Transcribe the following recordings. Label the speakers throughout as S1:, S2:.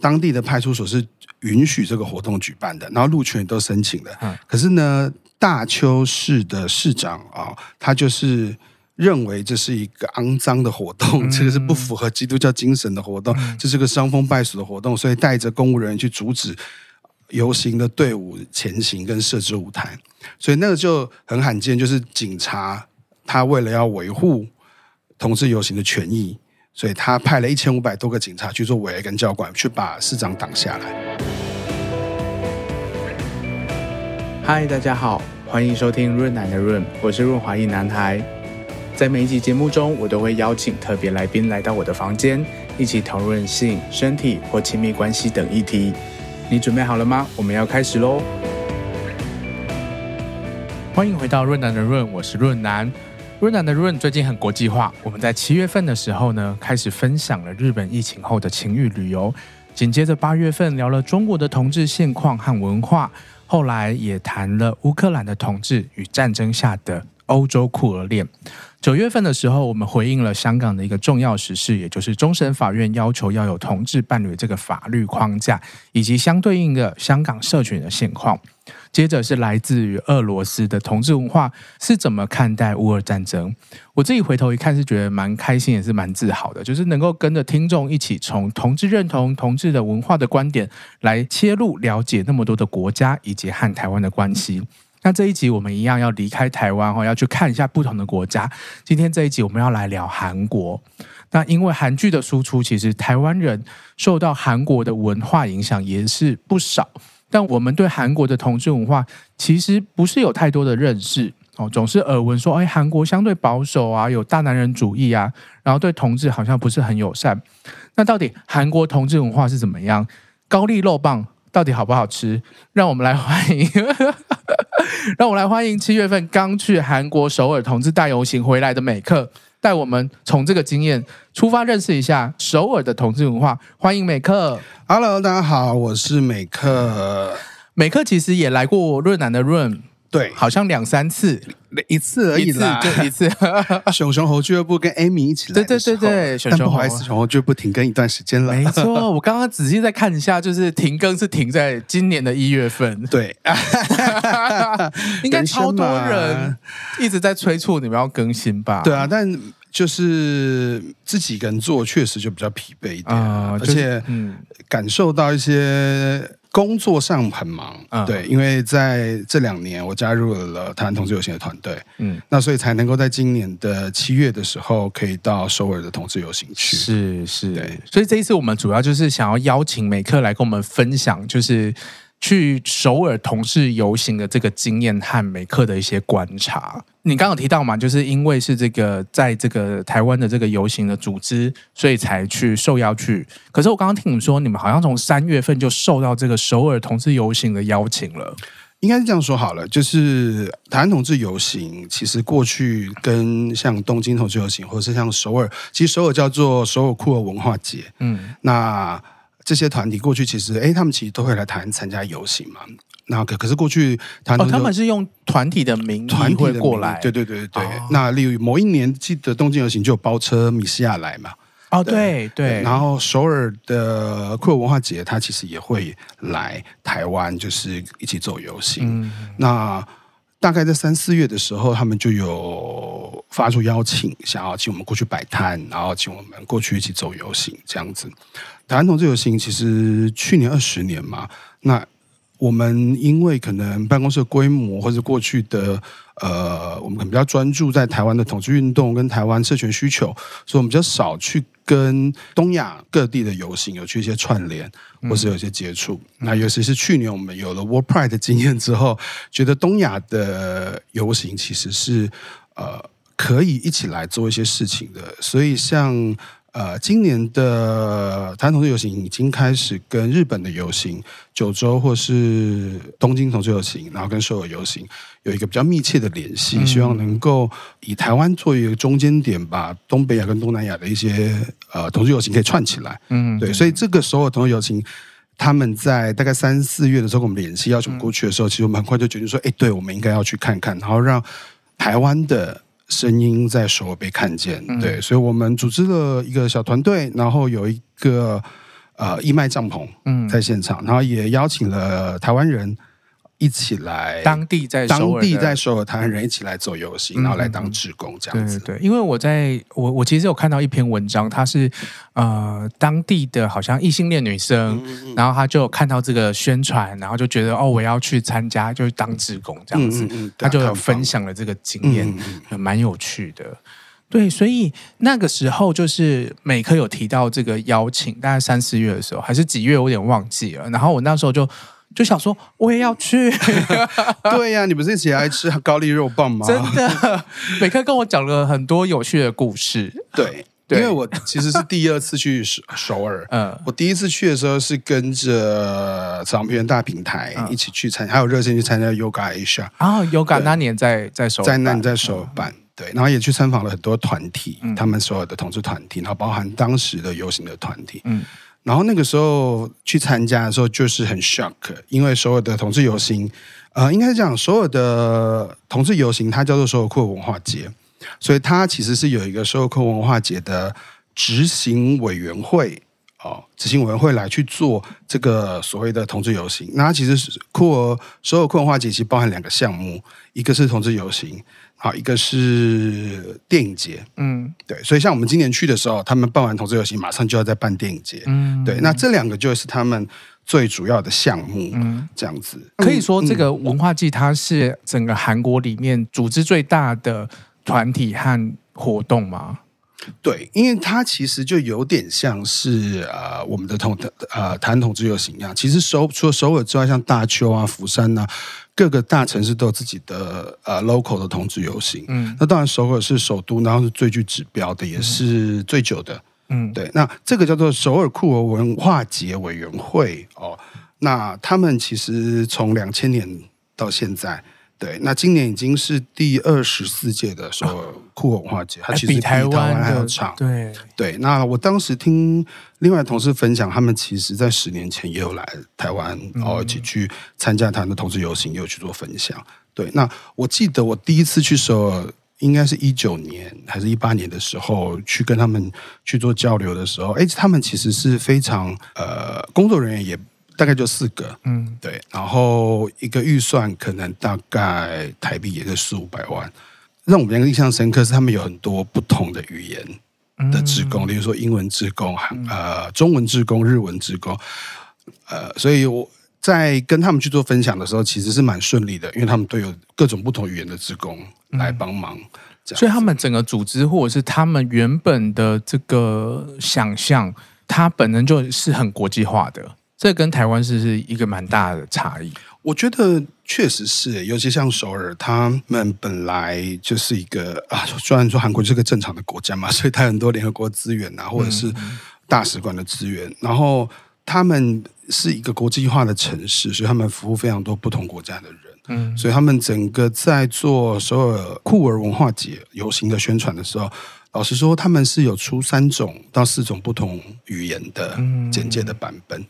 S1: 当地的派出所是允许这个活动举办的，然后路权也都申请了。可是呢，大邱市的市长啊，他就是认为这是一个肮脏的活动，这个是不符合基督教精神的活动，这是个伤风败俗的活动，所以带着公务人员去阻止游行的队伍前行，跟设置舞台。所以那个就很罕见，就是警察他为了要维护同志游行的权益。所以他派了一千五百多个警察去做围跟教官，去把市长挡下来。
S2: 嗨，大家好，欢迎收听润南的润，我是润滑一男孩。在每一集节目中，我都会邀请特别来宾来到我的房间，一起讨论性、身体或亲密关系等议题。你准备好了吗？我们要开始喽！欢迎回到润南的润，我是润男。润男的 Run 最近很国际化，我们在七月份的时候呢，开始分享了日本疫情后的情欲旅游，紧接着八月份聊了中国的同志现况和文化，后来也谈了乌克兰的同志与战争下的欧洲酷儿恋。九月份的时候，我们回应了香港的一个重要时事，也就是终审法院要求要有同志伴侣这个法律框架，以及相对应的香港社群的现况。接着是来自于俄罗斯的同志文化是怎么看待乌俄战争？我自己回头一看是觉得蛮开心，也是蛮自豪的，就是能够跟着听众一起从同志认同、同志的文化的观点来切入，了解那么多的国家以及和台湾的关系。那这一集我们一样要离开台湾哈，要去看一下不同的国家。今天这一集我们要来聊韩国。那因为韩剧的输出，其实台湾人受到韩国的文化影响也是不少。但我们对韩国的同志文化其实不是有太多的认识哦，总是耳闻说，哎，韩国相对保守啊，有大男人主义啊，然后对同志好像不是很友善。那到底韩国同志文化是怎么样？高丽肉棒到底好不好吃？让我们来欢迎，让我们来欢迎七月份刚去韩国首尔同志大游行回来的美克。带我们从这个经验出发，认识一下首尔的同志文化。欢迎美克。
S1: Hello，大家好，我是美克。
S2: 美克其实也来过润南的润，
S1: 对，
S2: 好像两三次，
S1: 一次而已啦，
S2: 就一次。
S1: 熊熊猴俱乐部跟 Amy 一起来，
S2: 对对对对。
S1: 但不好意思，熊猴俱乐部停更一段时间了。
S2: 没错，我刚刚仔细再看一下，就是停更是停在今年的一月份。
S1: 对，
S2: 应该超多人一直在催促你们要更新吧？
S1: 对啊，但。就是自己一个人做，确实就比较疲惫一点，而且感受到一些工作上很忙。嗯、对，因为在这两年我加入了台湾同志游行的团队，嗯，那所以才能够在今年的七月的时候可以到首尔的同志游行去。
S2: 是是，对，所以这一次我们主要就是想要邀请美克来跟我们分享，就是。去首尔同志游行的这个经验和美克的一些观察，你刚刚有提到嘛，就是因为是这个在这个台湾的这个游行的组织，所以才去受邀去。可是我刚刚听你说，你们好像从三月份就受到这个首尔同志游行的邀请了。
S1: 应该是这样说好了，就是台湾同志游行，其实过去跟像东京同志游行，或者是像首尔，其实首尔叫做首尔酷儿文化节，嗯，那。这些团体过去其实，哎，他们其实都会来台湾参加游行嘛。那可可是过去
S2: 团体、哦，他们是用团体的名义团体过来，
S1: 对对对对。哦、那例如某一年记得东京游行就有包车米西亚来嘛。
S2: 哦，对对，对。
S1: 然后首尔的酷儿文化节，他其实也会来台湾，就是一起走游行。嗯、那大概在三四月的时候，他们就有发出邀请，想要请我们过去摆摊，然后请我们过去一起走游行，这样子。台湾同志游行其实去年二十年嘛，那我们因为可能办公室规模或者过去的呃，我们可能比较专注在台湾的统治运动跟台湾社群需求，所以我们比较少去跟东亚各地的游行有去一些串联，或是有一些接触。嗯、那尤其是去年我们有了 World Pride 的经验之后，觉得东亚的游行其实是呃可以一起来做一些事情的，所以像。呃，今年的台湾同志游行已经开始跟日本的游行、九州或是东京同志游行，然后跟首尔游行有一个比较密切的联系，嗯、希望能够以台湾作为一个中间点，把东北亚跟东南亚的一些呃同志游行可以串起来。嗯，对，所以这个首尔同志游行，他们在大概三四月的时候跟我们联系，邀请我们过去的时候，嗯、其实我们很快就决定说，哎，对，我们应该要去看看，然后让台湾的。声音在首尔被看见，对，所以我们组织了一个小团队，然后有一个呃义卖帐篷，嗯，在现场，然后也邀请了台湾人。一起来，
S2: 当地在
S1: 当地在首尔台湾人一起来做游行，然后来当志工这样子。
S2: 对对，因为我在我我其实有看到一篇文章，他是呃当地的好像异性恋女生，然后他就看到这个宣传，然后就觉得哦，我要去参加，就是当志工这样子。他就有分享了这个经验，蛮有趣的。对，所以那个时候就是美科有提到这个邀请，大概三四月的时候还是几月，我有点忘记了。然后我那时候就。就想说，我也要去。
S1: 对呀、啊，你不是一起来吃高丽肉棒吗？
S2: 真的，美克跟我讲了很多有趣的故事。
S1: 对，对因为我其实是第二次去首首尔。嗯，我第一次去的时候是跟着长平大平台一起去参加，嗯、还有热线去参加 Yoga Asia。啊
S2: ，Yoga 那年在在首尔，
S1: 在那年在首尔办。嗯、对，然后也去参访了很多团体，嗯、他们所有的同志团体，然后包含当时的游行的团体。嗯。然后那个时候去参加的时候，就是很 shock，因为所有的同志游行，呃，应该是讲所有的同志游行，它叫做首尔酷文化节，所以它其实是有一个首尔酷文化节的执行委员会哦，执行委员会来去做这个所谓的同志游行。那其实是酷儿首尔酷文化节，其实包含两个项目，一个是同志游行。好，一个是电影节，嗯，对，所以像我们今年去的时候，他们办完同志游行，马上就要再办电影节，嗯，对，那这两个就是他们最主要的项目，嗯，这样子。
S2: 可以说，这个。文化祭它是整个韩国里面组织最大的团体和活动吗？
S1: 对，因为它其实就有点像是呃我们的同呃台湾同志游行一样，其实首除了首尔之外，像大邱啊、釜山啊。各个大城市都有自己的呃 local 的同志游行，嗯，那当然首尔是首都，然后是最具指标的，也是最久的，嗯，对。那这个叫做首尔酷儿文化节委员会哦，那他们其实从两千年到现在。对，那今年已经是第二十四届的首尔酷儿文化节，它其实比台湾还要长。
S2: 对
S1: 对，那我当时听另外同事分享，他们其实在十年前也有来台湾，然后一起去参加他们的同志游行，也有去做分享。对，那我记得我第一次去首尔，应该是一九年还是一八年的时候，去跟他们去做交流的时候，哎，他们其实是非常呃，工作人员也。大概就四个，嗯，对，然后一个预算可能大概台币也是四五百万，让我们印象深刻是他们有很多不同的语言的职工，嗯、例如说英文职工、呃中文职工、日文职工，呃，所以我在跟他们去做分享的时候，其实是蛮顺利的，因为他们都有各种不同语言的职工来帮忙，嗯、
S2: 所以他们整个组织或者是他们原本的这个想象，它本身就是很国际化的。这跟台湾是是一个蛮大的差异，
S1: 我觉得确实是，尤其像首尔，他们本来就是一个啊，虽然说韩国就是个正常的国家嘛，所以它很多联合国资源啊，或者是大使馆的资源，嗯、然后他们是一个国际化的城市，所以他们服务非常多不同国家的人，嗯，所以他们整个在做首尔酷儿文化节游行的宣传的时候，老实说，他们是有出三种到四种不同语言的简介的版本。嗯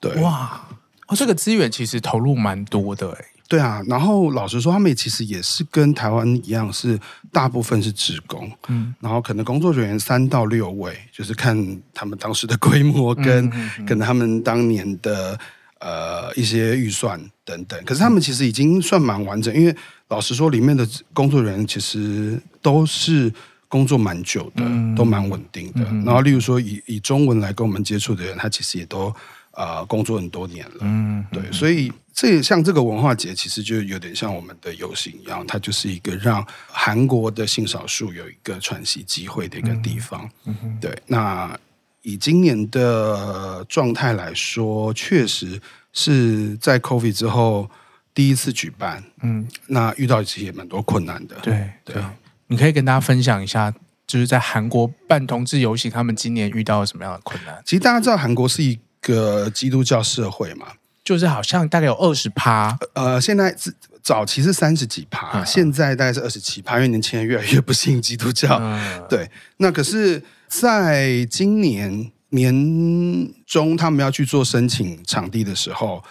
S1: 对。
S2: 哇，哦，这个资源其实投入蛮多的哎。
S1: 对啊，然后老实说，他们其实也是跟台湾一样，是大部分是职工，嗯，然后可能工作人员三到六位，就是看他们当时的规模跟可能他们当年的呃一些预算等等。可是他们其实已经算蛮完整，因为老实说，里面的工作人员其实都是工作蛮久的，都蛮稳定的。然后，例如说以以中文来跟我们接触的人，他其实也都。呃，工作很多年了，嗯，对，所以这像这个文化节，其实就有点像我们的游行一样，它就是一个让韩国的性少数有一个喘息机会的一个地方。嗯哼，对。那以今年的状态来说，确实是在 COVID 之后第一次举办，嗯，那遇到其实也蛮多困难的。
S2: 对对，对，你可以跟大家分享一下，就是在韩国办同志游行，他们今年遇到了什么样的困难？
S1: 其实大家知道，韩国是一个基督教社会嘛，
S2: 就是好像大概有二十趴，
S1: 呃，现在是早期是三十几趴，嗯、现在大概是二十七趴，因为年轻人越来越不信基督教。嗯、对，那可是在今年年中，他们要去做申请场地的时候，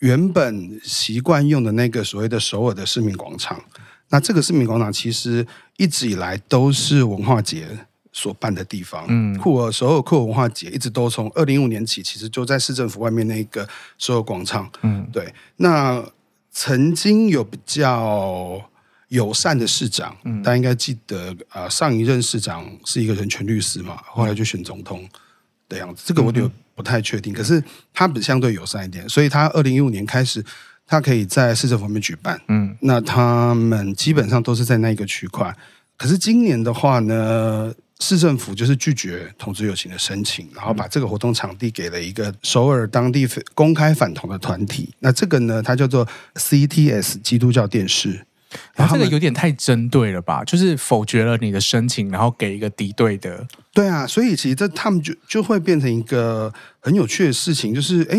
S1: 原本习惯用的那个所谓的首尔的市民广场，那这个市民广场其实一直以来都是文化节所办的地方。嗯，酷儿首尔酷儿文化节一直都从二零一五年起，其实就在市政府外面那个首尔广场。嗯，对。那曾经有比较友善的市长，嗯，大家应该记得啊、呃，上一任市长是一个人权律师嘛，后来就选总统的样子。这个我就不太确定，可是他比相对友善一点，所以他二零一五年开始。他可以在市政府里面举办，嗯，那他们基本上都是在那一个区块。可是今年的话呢，市政府就是拒绝同志友情的申请，然后把这个活动场地给了一个首尔当地公开反同的团体。那这个呢，它叫做 CTS 基督教电视。
S2: 然后这个有点太针对了吧？就是否决了你的申请，然后给一个敌对的。
S1: 对啊，所以其实这他们就就会变成一个很有趣的事情，就是哎，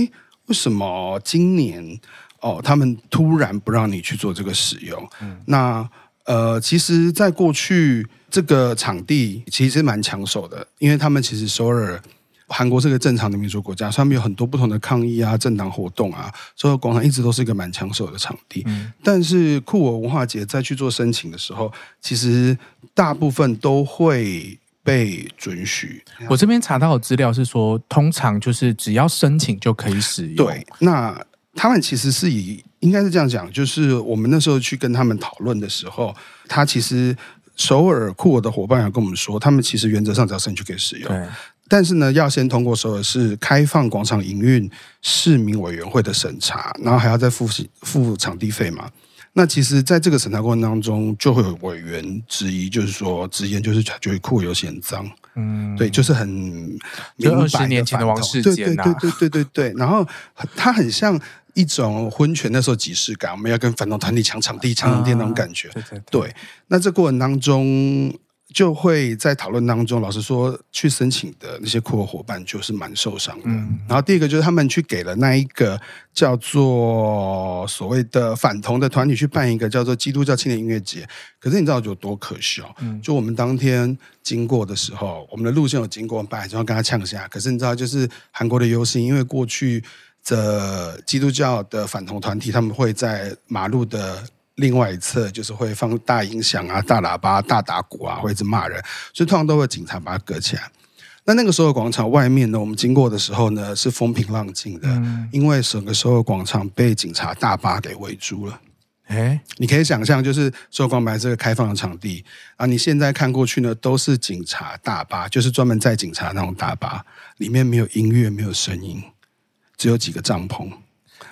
S1: 为什么今年？哦，他们突然不让你去做这个使用。嗯，那呃，其实，在过去这个场地其实蛮抢手的，因为他们其实首尔韩国是个正常的民主国家，上面有很多不同的抗议啊、政党活动啊，所以广场一直都是一个蛮抢手的场地。嗯，但是酷我文化节再去做申请的时候，其实大部分都会被准许。
S2: 我这边查到的资料是说，通常就是只要申请就可以使用。
S1: 对，那。他们其实是以应该是这样讲，就是我们那时候去跟他们讨论的时候，他其实首尔酷尔的伙伴也跟我们说，他们其实原则上只要申请就可以使用，但是呢，要先通过首尔市开放广场营运市民委员会的审查，然后还要再付付场地费嘛。那其实，在这个审查过程当中，就会有委员质疑，就是说，直言就是觉得酷儿游行很脏，嗯，对，就是很明白的
S2: 二十年前的王世坚
S1: 对对对对对对对。然后他很像。一种婚权那时候即视感，我们要跟反动团体抢场地、抢场地那种感觉。啊、对，对，对，对，那这过程当中，就会在讨论当中，老实说，去申请的那些酷儿伙伴就是蛮受伤的。嗯、然后第一个就是他们去给了那一个叫做所谓的反同的团体去办一个叫做基督教青年音乐节，可是你知道有多可笑？嗯、就我们当天经过的时候，我们的路线有经过，本来就要跟他呛下，可是你知道，就是韩国的游行，因为过去。的基督教的反同团体，他们会在马路的另外一侧，就是会放大音响啊、大喇叭、大打鼓啊，会一直骂人，所以通常都会警察把它隔起来。那那个时候广场外面呢，我们经过的时候呢，是风平浪静的，嗯、因为整个时候广场被警察大巴给围住了。哎，你可以想象，就是所有广场这个开放的场地啊，你现在看过去呢，都是警察大巴，就是专门载警察那种大巴，里面没有音乐，没有声音。只有几个帐篷，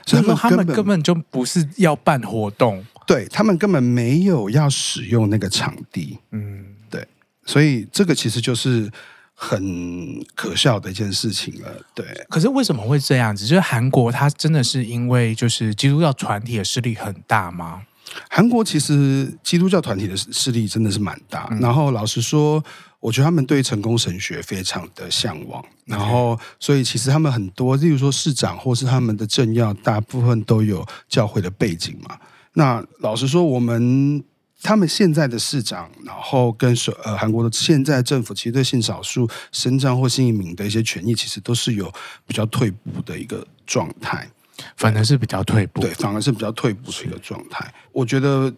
S2: 所以他们，他们根本就不是要办活动，
S1: 对，他们根本没有要使用那个场地，嗯，对，所以这个其实就是很可笑的一件事情了，对。
S2: 可是为什么会这样子？就是韩国，它真的是因为就是基督教团体的势力很大吗？
S1: 韩国其实基督教团体的势力真的是蛮大，嗯、然后老实说。我觉得他们对成功神学非常的向往，然后所以其实他们很多，例如说市长或是他们的政要，大部分都有教会的背景嘛。那老实说，我们他们现在的市长，然后跟所呃韩国的现在政府，其实对性少数伸张或性移民的一些权益，其实都是有比较退步的一个状态，
S2: 反而是比较退步，
S1: 对，反而是比较退步的一个状态。我觉得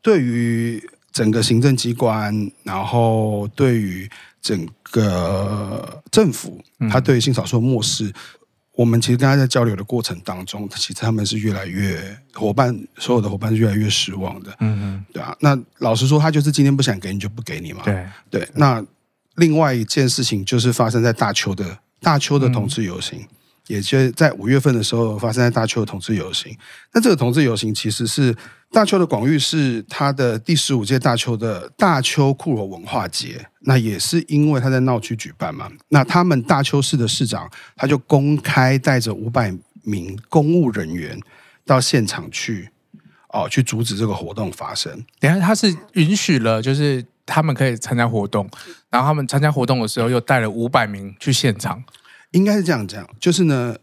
S1: 对于。整个行政机关，然后对于整个政府，他对于性少数漠视，嗯、我们其实跟他在交流的过程当中，其实他们是越来越伙伴，所有的伙伴是越来越失望的。嗯嗯，对啊。那老实说，他就是今天不想给你就不给你嘛。对对。那另外一件事情就是发生在大邱的大邱的同志游行。嗯也就在五月份的时候，发生在大邱的同志游行。那这个同志游行其实是大邱的广域是它的第十五届大邱的大邱酷罗文化节。那也是因为他在闹区举办嘛。那他们大邱市的市长他就公开带着五百名公务人员到现场去哦，去阻止这个活动发生。
S2: 等下他是允许了，就是他们可以参加活动，然后他们参加活动的时候又带了五百名去现场。
S1: 应该是这样讲，就是呢，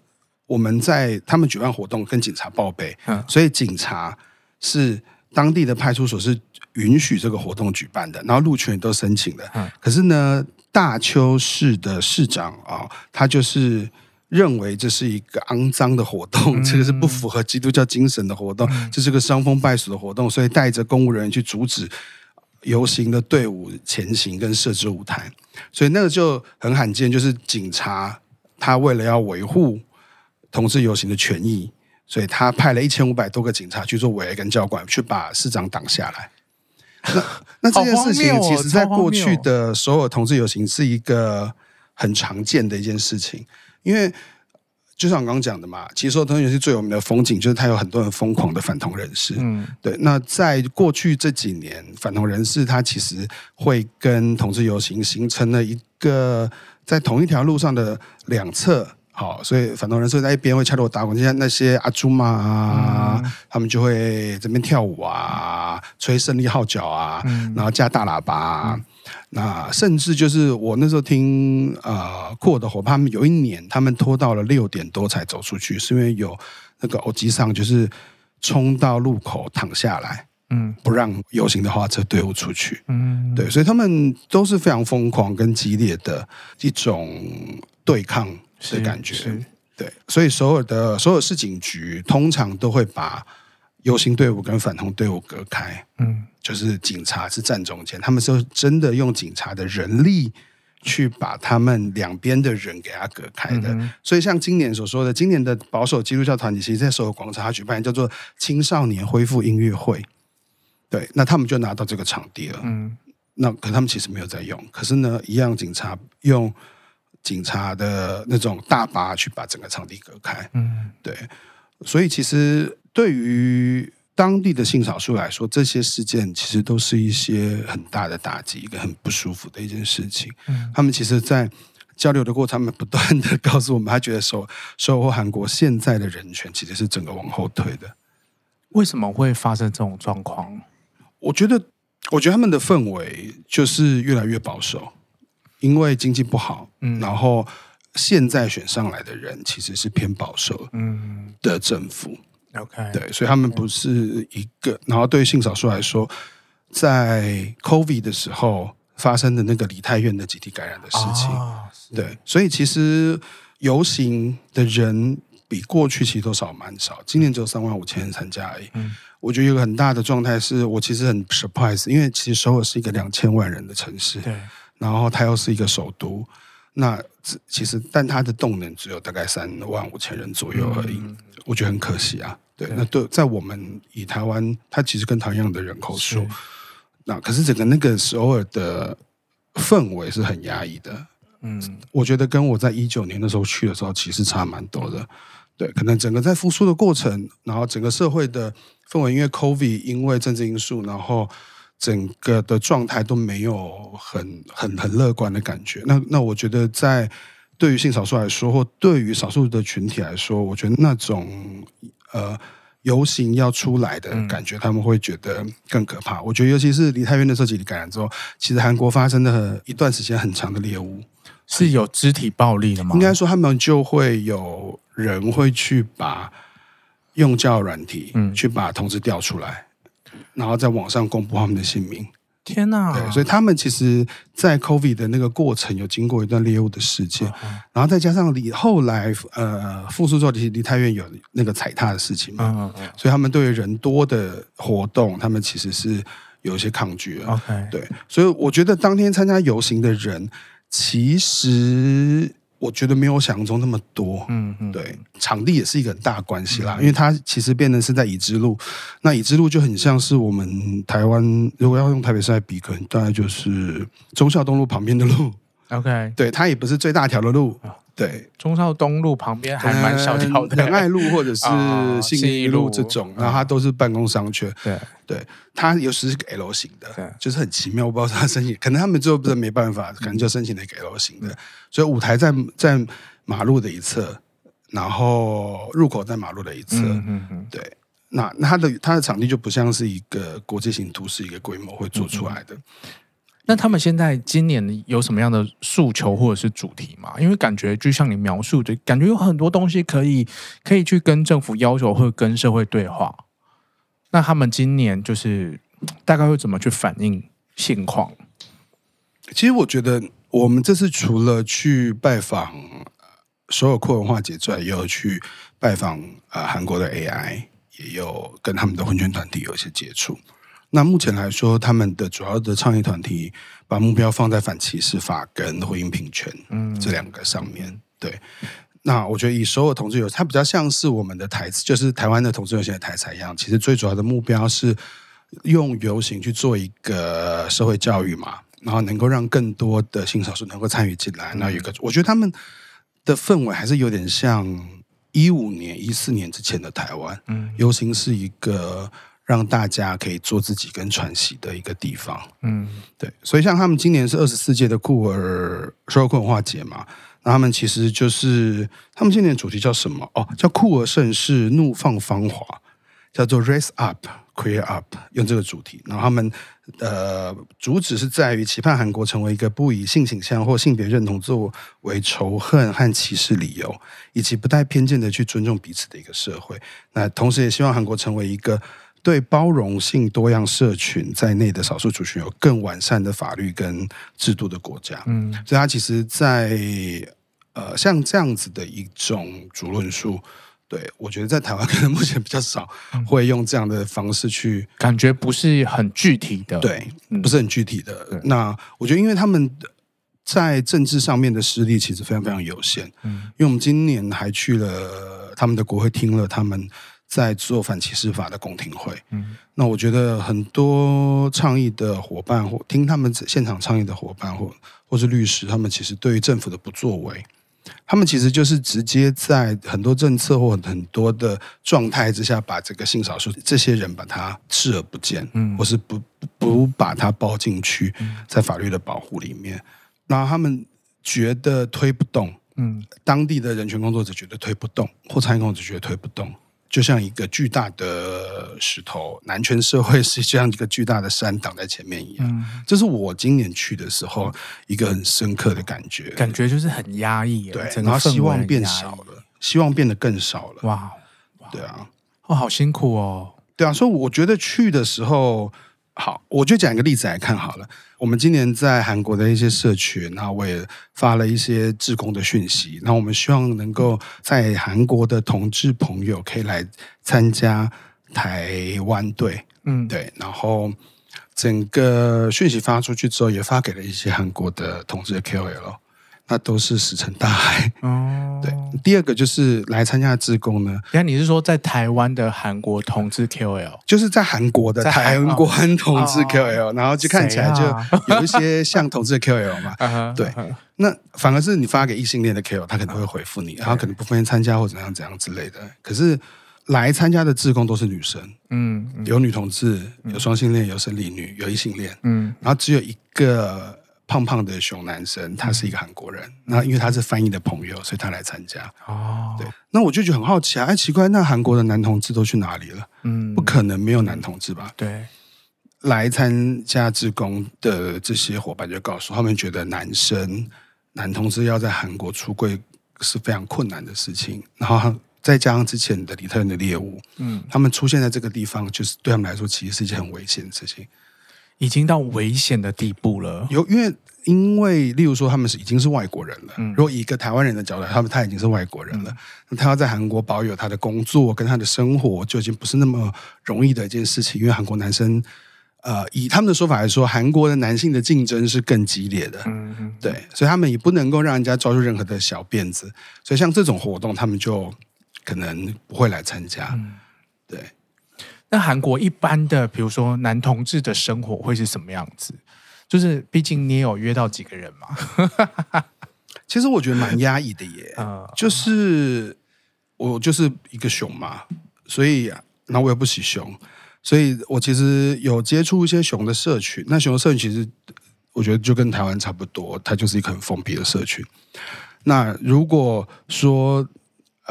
S1: 我们在他们举办活动跟警察报备，嗯，所以警察是当地的派出所是允许这个活动举办的，然后路权也都申请了，嗯，可是呢，大邱市的市长啊，他就是认为这是一个肮脏的活动，嗯，这个是不符合基督教精神的活动，嗯，这是个伤风败俗的活动，所以带着公务人员去阻止。游行的队伍前行跟设置舞台，所以那个就很罕见，就是警察他为了要维护同志游行的权益，所以他派了一千五百多个警察去做围跟教官，去把市长挡下来。那那这件事情，其实在过去的所有同志游行是一个很常见的一件事情，因为。就像我刚刚讲的嘛，其实说同志游行最有名的风景就是它有很多人疯狂的反同人士。嗯，对。那在过去这几年，反同人士他其实会跟同志游行形成了一个在同一条路上的两侧。好，所以反动人士在一边会敲锣打鼓，像那些阿朱嘛啊，嗯、他们就会这边跳舞啊，吹胜利号角啊，嗯、然后加大喇叭、啊。嗯。那甚至就是我那时候听呃酷我的伙伴们有一年他们拖到了六点多才走出去，是因为有那个欧吉上就是冲到路口躺下来，嗯，不让游行的花车队伍出去，嗯，对，所以他们都是非常疯狂跟激烈的一种对抗的感觉，对，所以所有的所有市警局通常都会把。游行队伍跟反同队伍隔开，嗯，就是警察是站中间，他们是真的用警察的人力去把他们两边的人给他隔开的。嗯、所以像今年所说的，今年的保守基督教团体其实在所有广场他举办叫做青少年恢复音乐会，对，那他们就拿到这个场地了，嗯，那可他们其实没有在用，可是呢，一样警察用警察的那种大巴去把整个场地隔开，嗯，对，所以其实。对于当地的性少数来说，这些事件其实都是一些很大的打击，一个很不舒服的一件事情。嗯，他们其实，在交流的过程，他们不断的告诉我们，他觉得说，说韩国现在的人权其实是整个往后退的。
S2: 为什么会发生这种状况？
S1: 我觉得，我觉得他们的氛围就是越来越保守，因为经济不好。嗯，然后现在选上来的人其实是偏保守，嗯的政府。
S2: OK，
S1: 对，所以他们不是一个。然后对于性少数来说，在 COVID 的时候发生的那个李泰院的集体感染的事情，哦、对，所以其实游行的人比过去其实都少蛮少。今年只有三万五千人参加而已。嗯，我觉得有个很大的状态是我其实很 surprise，因为其实首尔是一个两千万人的城市，对，然后它又是一个首都，那其实但它的动能只有大概三万五千人左右而已。嗯。我觉得很可惜啊，对，对。那对，在我们以台湾，它其实跟台湾一样的人口数，那可是整个那个首尔的氛围是很压抑的，嗯，我觉得跟我在一九年的时候去的时候其实差蛮多的，对，可能整个在复苏的过程，然后整个社会的氛围，因为 COVID，因为政治因素，然后整个的状态都没有很很很乐观的感觉，那那我觉得在。对于性少数来说，或对于少数的群体来说，我觉得那种呃游行要出来的感觉，嗯、他们会觉得更可怕。我觉得，尤其是梨泰院的这集体感染之后，其实韩国发生的一段时间很长的猎物，
S2: 是有肢体暴力的吗？
S1: 应该说，他们就会有人会去把用教软体，嗯，去把同志调出来，然后在网上公布他们的姓名。
S2: 天呐！
S1: 对，所以他们其实，在 COVID 的那个过程有经过一段猎物的事件，然后再加上你后来呃复苏之后，梨泰院有那个踩踏的事情嘛，嗯嗯嗯、所以他们对于人多的活动，他们其实是有一些抗拒的。Okay 对，所以我觉得当天参加游行的人，其实。我觉得没有想象中那么多，嗯嗯，对，场地也是一个很大关系啦，嗯、因为它其实变成是在已知路，那已知路就很像是我们台湾，如果要用台北市来比，可能大概就是中孝东路旁边的路
S2: ，OK，
S1: 对，它也不是最大条的路。对，
S2: 中孝东路旁边还蛮小条的，
S1: 仁爱路或者是 信义路这种，然后它都是办公商圈。对。对，它有时是个 L 型的，就是很奇妙，我不知道他申请，可能他们最后不是没办法，可能就申请了一个 L 型的。所以舞台在在马路的一侧，然后入口在马路的一侧。嗯嗯，对，那那它的它的场地就不像是一个国际型都市一个规模会做出来的。
S2: 那他们现在今年有什么样的诉求或者是主题吗？因为感觉就像你描述的，感觉有很多东西可以可以去跟政府要求，或者跟社会对话。那他们今年就是大概会怎么去反映现况？
S1: 其实我觉得，我们这次除了去拜访所有酷文化节之外，也有去拜访啊韩国的 AI，也有跟他们的婚圈团体有一些接触。那目前来说，他们的主要的倡议团体把目标放在反歧视法跟婚姻平权，嗯，这两个上面。对，那我觉得以所有同志游，它比较像是我们的台，就是台湾的同志游行的台彩一样。其实最主要的目标是用游行去做一个社会教育嘛，然后能够让更多的性少数能够参与进来。那有一个，我觉得他们的氛围还是有点像一五年、一四年之前的台湾。嗯，游行是一个。让大家可以做自己跟喘息的一个地方，嗯，对，所以像他们今年是二十四届的酷儿社会文化节嘛，那他们其实就是他们今年的主题叫什么？哦，叫酷儿盛世，怒放芳华，叫做 Raise Up Queer Up，用这个主题。然后他们呃主旨是在于期盼韩国成为一个不以性倾向或性别认同作为仇恨和歧视理由，以及不带偏见的去尊重彼此的一个社会。那同时也希望韩国成为一个。对包容性多样社群在内的少数族群有更完善的法律跟制度的国家，嗯，所以他其实在，在呃像这样子的一种主论述，对我觉得在台湾可能目前比较少会用这样的方式去，
S2: 感觉不是很具体的，
S1: 对，不是很具体的。嗯、那我觉得，因为他们在政治上面的实力其实非常非常有限，嗯，因为我们今年还去了他们的国会，听了他们。在做反歧视法的公听会，嗯，那我觉得很多倡议的伙伴或听他们现场倡议的伙伴或或是律师，他们其实对于政府的不作为，他们其实就是直接在很多政策或很多的状态之下，把这个性少数这些人把他视而不见，嗯，或是不不把他包进去，在法律的保护里面，然后他们觉得推不动，嗯，当地的人权工作者觉得推不动，或参与工作者觉得推不动。就像一个巨大的石头，男权社会是像一个巨大的山挡在前面一样。嗯，这是我今年去的时候一个很深刻的感觉，
S2: 感觉就是很压抑。
S1: 对，然后希望变少了，希望变得更少了。哇，对啊，
S2: 哦，好辛苦哦。
S1: 对啊，所以我觉得去的时候。好，我就讲一个例子来看好了。我们今年在韩国的一些社群，然后我也发了一些志工的讯息。那我们希望能够在韩国的同志朋友可以来参加台湾队，嗯，对。然后整个讯息发出去之后，也发给了一些韩国的同志的 KOL。那都是石沉大海哦。对，第二个就是来参加的志工呢。
S2: 那你是说在台湾的韩国同志 KOL，
S1: 就是在韩国的台湾同志 KOL，然后就看起来就 有一些像同志的 KOL 嘛。对，那反而是你发给异性恋的 KOL，他可能会回复你，然后可能不方便参加或怎样怎样之类的。可是来参加的志工都是女生，嗯，有女同志，有双性恋，有生理女，有异性恋，嗯，然后只有一个。胖胖的熊男生，他是一个韩国人。那、嗯、因为他是翻译的朋友，所以他来参加。哦，对。那我就觉得很好奇啊，哎，奇怪，那韩国的男同志都去哪里了？嗯，不可能没有男同志吧？
S2: 对。
S1: 来参加志工的这些伙伴就告诉他们，觉得男生男同志要在韩国出柜是非常困难的事情。然后再加上之前的底特人的猎物，嗯，他们出现在这个地方，就是对他们来说，其实是一件很危险的事情。
S2: 已经到危险的地步了。
S1: 有，因为因为，例如说，他们是已经是外国人了。嗯，如果以一个台湾人的角度，他们他已经是外国人了，那、嗯、他要在韩国保有他的工作跟他的生活，就已经不是那么容易的一件事情。因为韩国男生，呃，以他们的说法来说，韩国的男性的竞争是更激烈的。嗯嗯，对，所以他们也不能够让人家抓住任何的小辫子。所以像这种活动，他们就可能不会来参加。嗯、对。
S2: 那韩国一般的，比如说男同志的生活会是什么样子？就是毕竟你也有约到几个人嘛。
S1: 其实我觉得蛮压抑的耶。嗯，就是我就是一个熊嘛，所以那我也不喜熊，所以我其实有接触一些熊的社群。那熊的社群其实我觉得就跟台湾差不多，它就是一个很封闭的社群。那如果说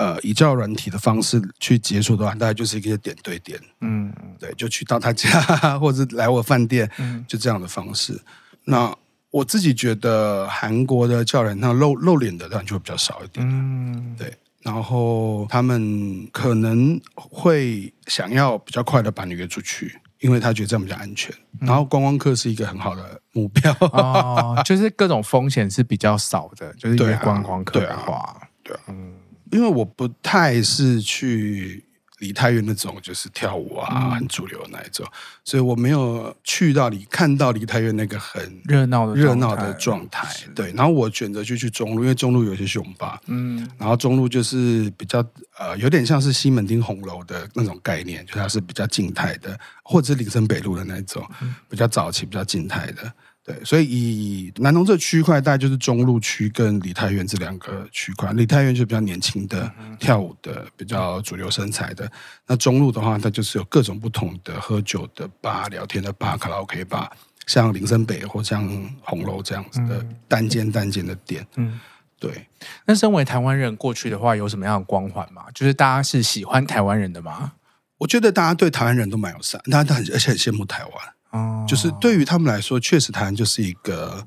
S1: 呃，以交友软体的方式去接触的话，大概就是一个点对点，嗯，对，就去到他家或者来我饭店，嗯，就这样的方式。那我自己觉得韩国的教人，那露露脸的当然就会比较少一点，嗯，对。然后他们可能会想要比较快的把你约出去，因为他觉得这样比较安全。嗯、然后观光客是一个很好的目标，
S2: 哦，就是各种风险是比较少的，就是约观光客的话，
S1: 对啊，对啊，嗯。因为我不太是去梨泰院那种就是跳舞啊很主流的那一种，所以我没有去到你看到梨泰院那个很
S2: 热闹的
S1: 热闹的状态。对，然后我选择就去中路，因为中路有些雄霸，嗯，然后中路就是比较呃有点像是西门町红楼的那种概念，就它是比较静态的，或者是林森北路的那种比较早期、比较静态的。对，所以以南投这区块，大概就是中路区跟李泰院这两个区块。李泰院就比较年轻的、跳舞的、比较主流身材的。那中路的话，它就是有各种不同的喝酒的吧、聊天的吧、卡拉 OK 吧，像林森北或像红楼这样子的单间单间的店。嗯，对。
S2: 那身为台湾人过去的话，有什么样的光环吗？就是大家是喜欢台湾人的吗？
S1: 我觉得大家对台湾人都蛮友善，大家都很而且很羡慕台湾。哦，就是对于他们来说，确实台湾就是一个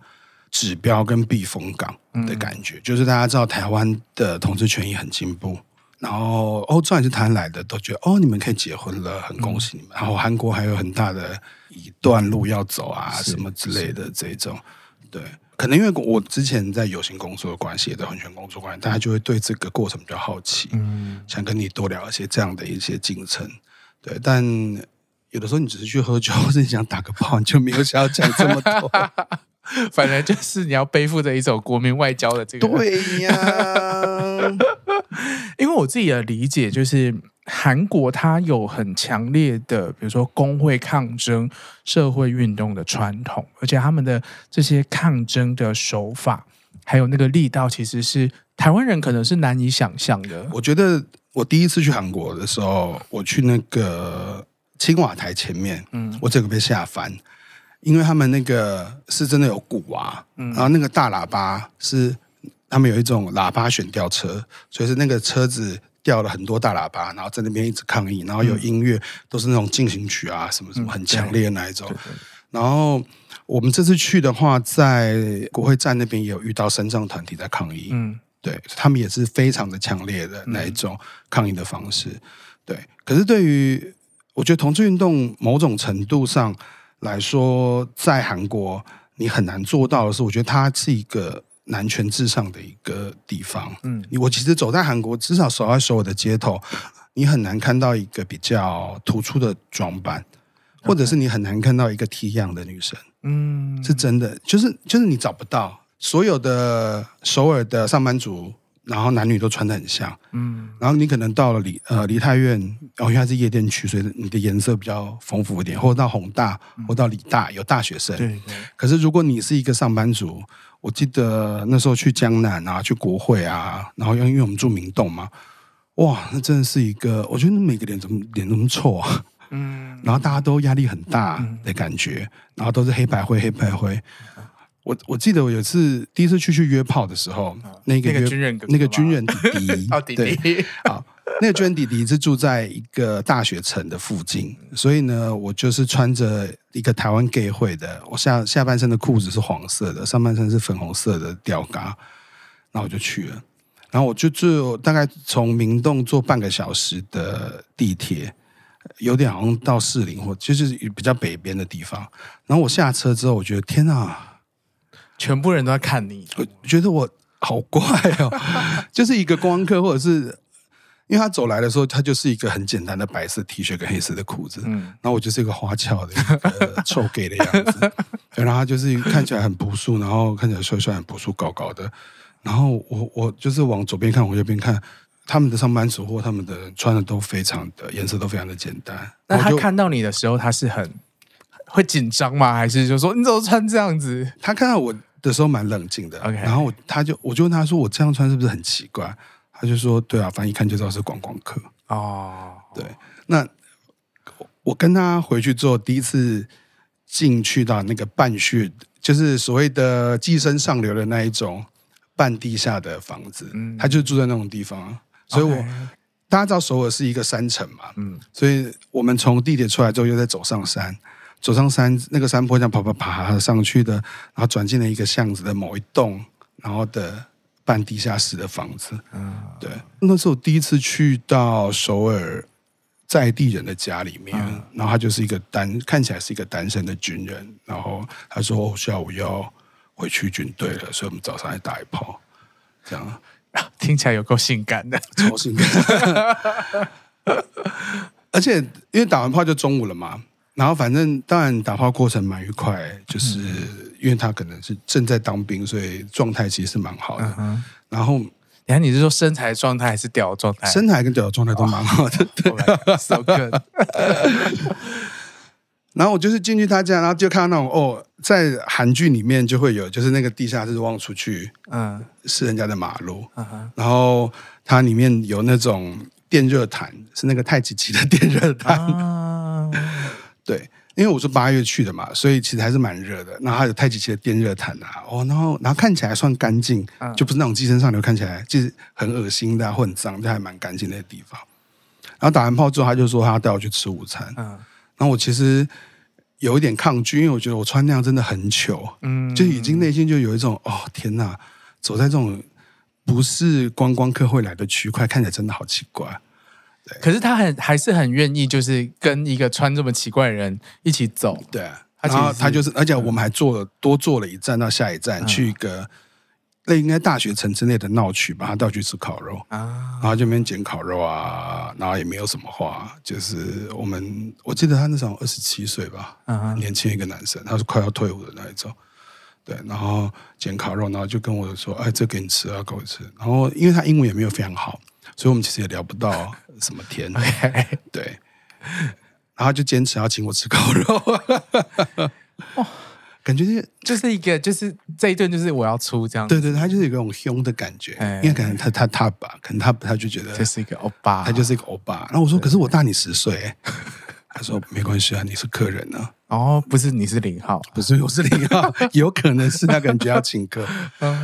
S1: 指标跟避风港的感觉。嗯、就是大家知道台湾的同志权益很进步，然后欧洲也是台湾来的，都觉得哦，你们可以结婚了，很恭喜你们。嗯、然后韩国还有很大的一段路要走啊，什么之类的这种。对，可能因为我之前在有形工作的关系，也在婚权工作关系，大家就会对这个过程比较好奇，嗯，想跟你多聊一些这样的一些进程。对，但。有的时候你只是去喝酒，或者你想打个炮，你就没有想要讲这么多。
S2: 反正就是你要背负着一种国民外交的这个。
S1: 对呀，
S2: 因为我自己的理解就是，韩国它有很强烈的，比如说工会抗争、社会运动的传统，而且他们的这些抗争的手法，还有那个力道，其实是台湾人可能是难以想象的。
S1: 我觉得我第一次去韩国的时候，我去那个。青瓦台前面，嗯，我整个被吓翻，因为他们那个是真的有鼓啊，嗯，然后那个大喇叭是他们有一种喇叭选吊车，所以是那个车子吊了很多大喇叭，然后在那边一直抗议，然后有音乐，都是那种进行曲啊，什么什么很强烈的那一种。然后我们这次去的话，在国会站那边也有遇到身障团体在抗议，嗯，对他们也是非常的强烈的那一种抗议的方式，对。可是对于我觉得同志运动某种程度上来说，在韩国你很难做到的是，我觉得它是一个男权至上的一个地方。嗯，我其实走在韩国，至少走在所有的街头，你很难看到一个比较突出的装扮，或者是你很难看到一个 T 样的女生。嗯，是真的，就是就是你找不到所有的首尔的上班族。然后男女都穿的很像，嗯，然后你可能到了梨呃梨泰院，哦，因为它是夜店区，所以你的颜色比较丰富一点，或者到弘大，或到梨大有大学生，对对。可是如果你是一个上班族，我记得那时候去江南啊，去国会啊，然后因为我们住明洞嘛，哇，那真的是一个，我觉得每个脸怎么脸那么臭啊，嗯，然后大家都压力很大的感觉，然后都是黑白灰黑白灰。我我记得我有一次第一次去去约炮的时候，哦、那个约
S2: 那个军人哥哥
S1: 那个军人弟弟，
S2: 哦弟弟，
S1: 对，好，那个军人弟弟是住在一个大学城的附近，所以呢，我就是穿着一个台湾 gay 会的，我下下半身的裤子是黄色的，上半身是粉红色的吊嘎，然后我就去了，然后我就坐大概从明洞坐半个小时的地铁，有点好像到士林或就是比较北边的地方，然后我下车之后，我觉得天啊！
S2: 全部人都在看你，
S1: 我觉得我好怪哦，就是一个观光客，或者是因为他走来的时候，他就是一个很简单的白色 T 恤跟黑色的裤子，嗯，然后我就是一个花俏的一个臭 gay 的样子，然后他就是看起来很朴素，然后看起来帅帅很朴素高高的，然后我我就是往左边看，往右边看，他们的上班族或他们的穿的都非常的颜色都非常的简单。
S2: 那他看到你的时候，他是很。会紧张吗？还是就说你怎么穿这样子？
S1: 他看到我的时候蛮冷静的。OK，然后他就我就问他说：“我这样穿是不是很奇怪？”他就说：“对啊，反正一看就知道是观光客。”哦，对。那我跟他回去之后，第一次进去到那个半穴，就是所谓的寄生上流的那一种半地下的房子。嗯，他就住在那种地方。所以我.大家知道首尔是一个山城嘛，嗯，所以我们从地铁出来之后，又再走上山。走上山，那个山坡这样爬爬爬上去的，然后转进了一个巷子的某一栋，然后的半地下室的房子。嗯，对，那是我第一次去到首尔在地人的家里面，嗯、然后他就是一个单，看起来是一个单身的军人，然后他说、哦、下午要回去军队了，所以我们早上来打一炮，这样，
S2: 听起来有够性感的，
S1: 超性感。而且因为打完炮就中午了嘛，然后反正当然打炮过程蛮愉快，就是因为他可能是正在当兵，所以状态其实是蛮好的。嗯、然后，
S2: 然后你是说身材状态还是屌状态？
S1: 身材跟屌的状态都蛮好的，对。
S2: So good。
S1: 然后我就是进去他家，然后就看到那种哦，在韩剧里面就会有，就是那个地下室望出去，嗯，是人家的马路，嗯，然后它里面有那种电热毯，是那个太极旗的电热毯，啊、对，因为我是八月去的嘛，所以其实还是蛮热的。然后还有太极旗的电热毯啊，哦，然后然后看起来算干净，嗯、就不是那种寄生上流看起来就是很恶心的、啊、或很脏，就还蛮干净的地方。然后打完炮之后，他就说他要带我去吃午餐，嗯。然后我其实有一点抗拒，因为我觉得我穿那样真的很糗，嗯，就已经内心就有一种哦天哪，走在这种不是观光客会来的区块，看起来真的好奇怪。对，
S2: 可是他很还是很愿意，就是跟一个穿这么奇怪的人一起走。
S1: 对，然后他就是，而且我们还坐了多坐了一站到下一站，嗯、去一个。那应该大学城之内的闹区，把他带去吃烤肉啊，然后就那边捡烤肉啊，然后也没有什么话，就是我们我记得他那时候二十七岁吧，嗯、年轻一个男生，他是快要退伍的那一种，对，然后捡烤肉，然后就跟我说，哎，这给你吃啊，给我吃。然后因为他英文也没有非常好，所以我们其实也聊不到什么天，对，然后就坚持要请我吃烤肉。感觉就是
S2: 就是一个就是这一顿就是我要出这样子，
S1: 对对，他就是有一种凶的感觉，欸、因为可能他他他吧，可能他他就觉得
S2: 这是一个欧巴，
S1: 他就是一个欧巴。然后我说，可是我大你十岁，他说没关系啊，你是客人呢、啊。
S2: 哦，不是你是零号，
S1: 不是我是零号，有可能是那个人就要请客。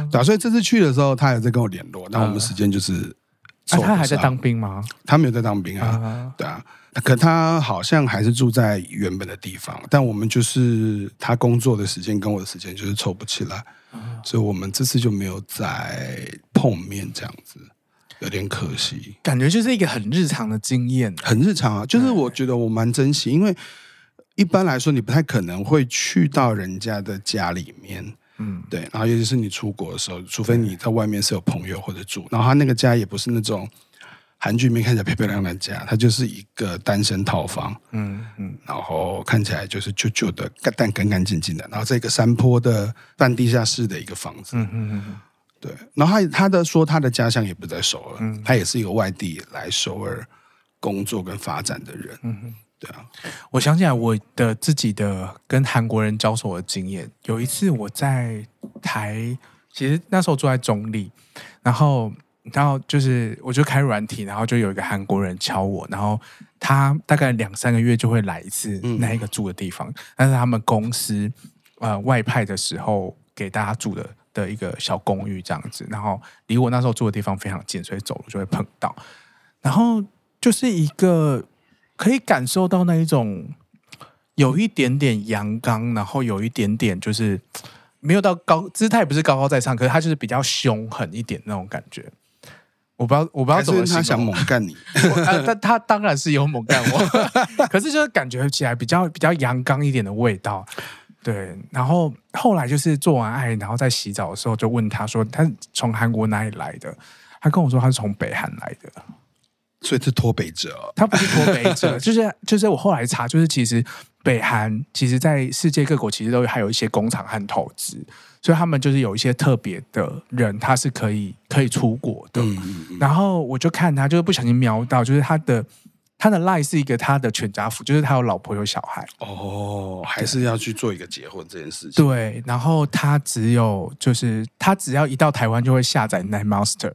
S1: 对，所以这次去的时候，他也在跟我联络，那我们时间就是、
S2: 啊，他还在当兵吗？
S1: 他没有在当兵啊，啊对啊。可他好像还是住在原本的地方，但我们就是他工作的时间跟我的时间就是凑不起来，嗯、所以我们这次就没有再碰面，这样子有点可惜。
S2: 感觉就是一个很日常的经验，
S1: 很日常啊。就是我觉得我蛮珍惜，因为一般来说你不太可能会去到人家的家里面，嗯，对。然后尤其是你出国的时候，除非你在外面是有朋友或者住，然后他那个家也不是那种。韩剧里面看起来漂漂亮亮的家，他就是一个单身套房，嗯嗯，然后看起来就是旧旧的，但干干净净的。然后这个山坡的半地下室的一个房子，嗯嗯嗯，对。然后他他的说他的家乡也不在首尔，嗯，他也是一个外地来首尔工作跟发展的人，嗯哼，对啊。
S2: 我想起来我的自己的跟韩国人交手的经验，有一次我在台，其实那时候住在中立，然后。然后就是，我就开软体，然后就有一个韩国人敲我，然后他大概两三个月就会来一次那一个住的地方，嗯、但是他们公司呃外派的时候给大家住的的一个小公寓这样子，然后离我那时候住的地方非常近，所以走路就会碰到，然后就是一个可以感受到那一种有一点点阳刚，然后有一点点就是没有到高姿态，不是高高在上，可是他就是比较凶狠一点那种感觉。我不知道，我不知道怎么
S1: 他想猛干你，
S2: 但他，他当然是有猛干我，可是就是感觉起来比较比较阳刚一点的味道，对。然后后来就是做完爱，然后在洗澡的时候就问他说，他从韩国哪里来的？他跟我说他是从北韩来的，
S1: 所以是脱北者。
S2: 他不是脱北者，就是就是我后来查，就是其实北韩其实在世界各国其实都还有一些工厂和投资。所以他们就是有一些特别的人，他是可以可以出国的。嗯嗯嗯、然后我就看他，就是不小心瞄到，就是他的他的 line 是一个他的全家福，就是他有老婆有小孩。
S1: 哦，还是要去做一个结婚这件事情。
S2: 对，然后他只有就是他只要一到台湾就会下载 Night Monster，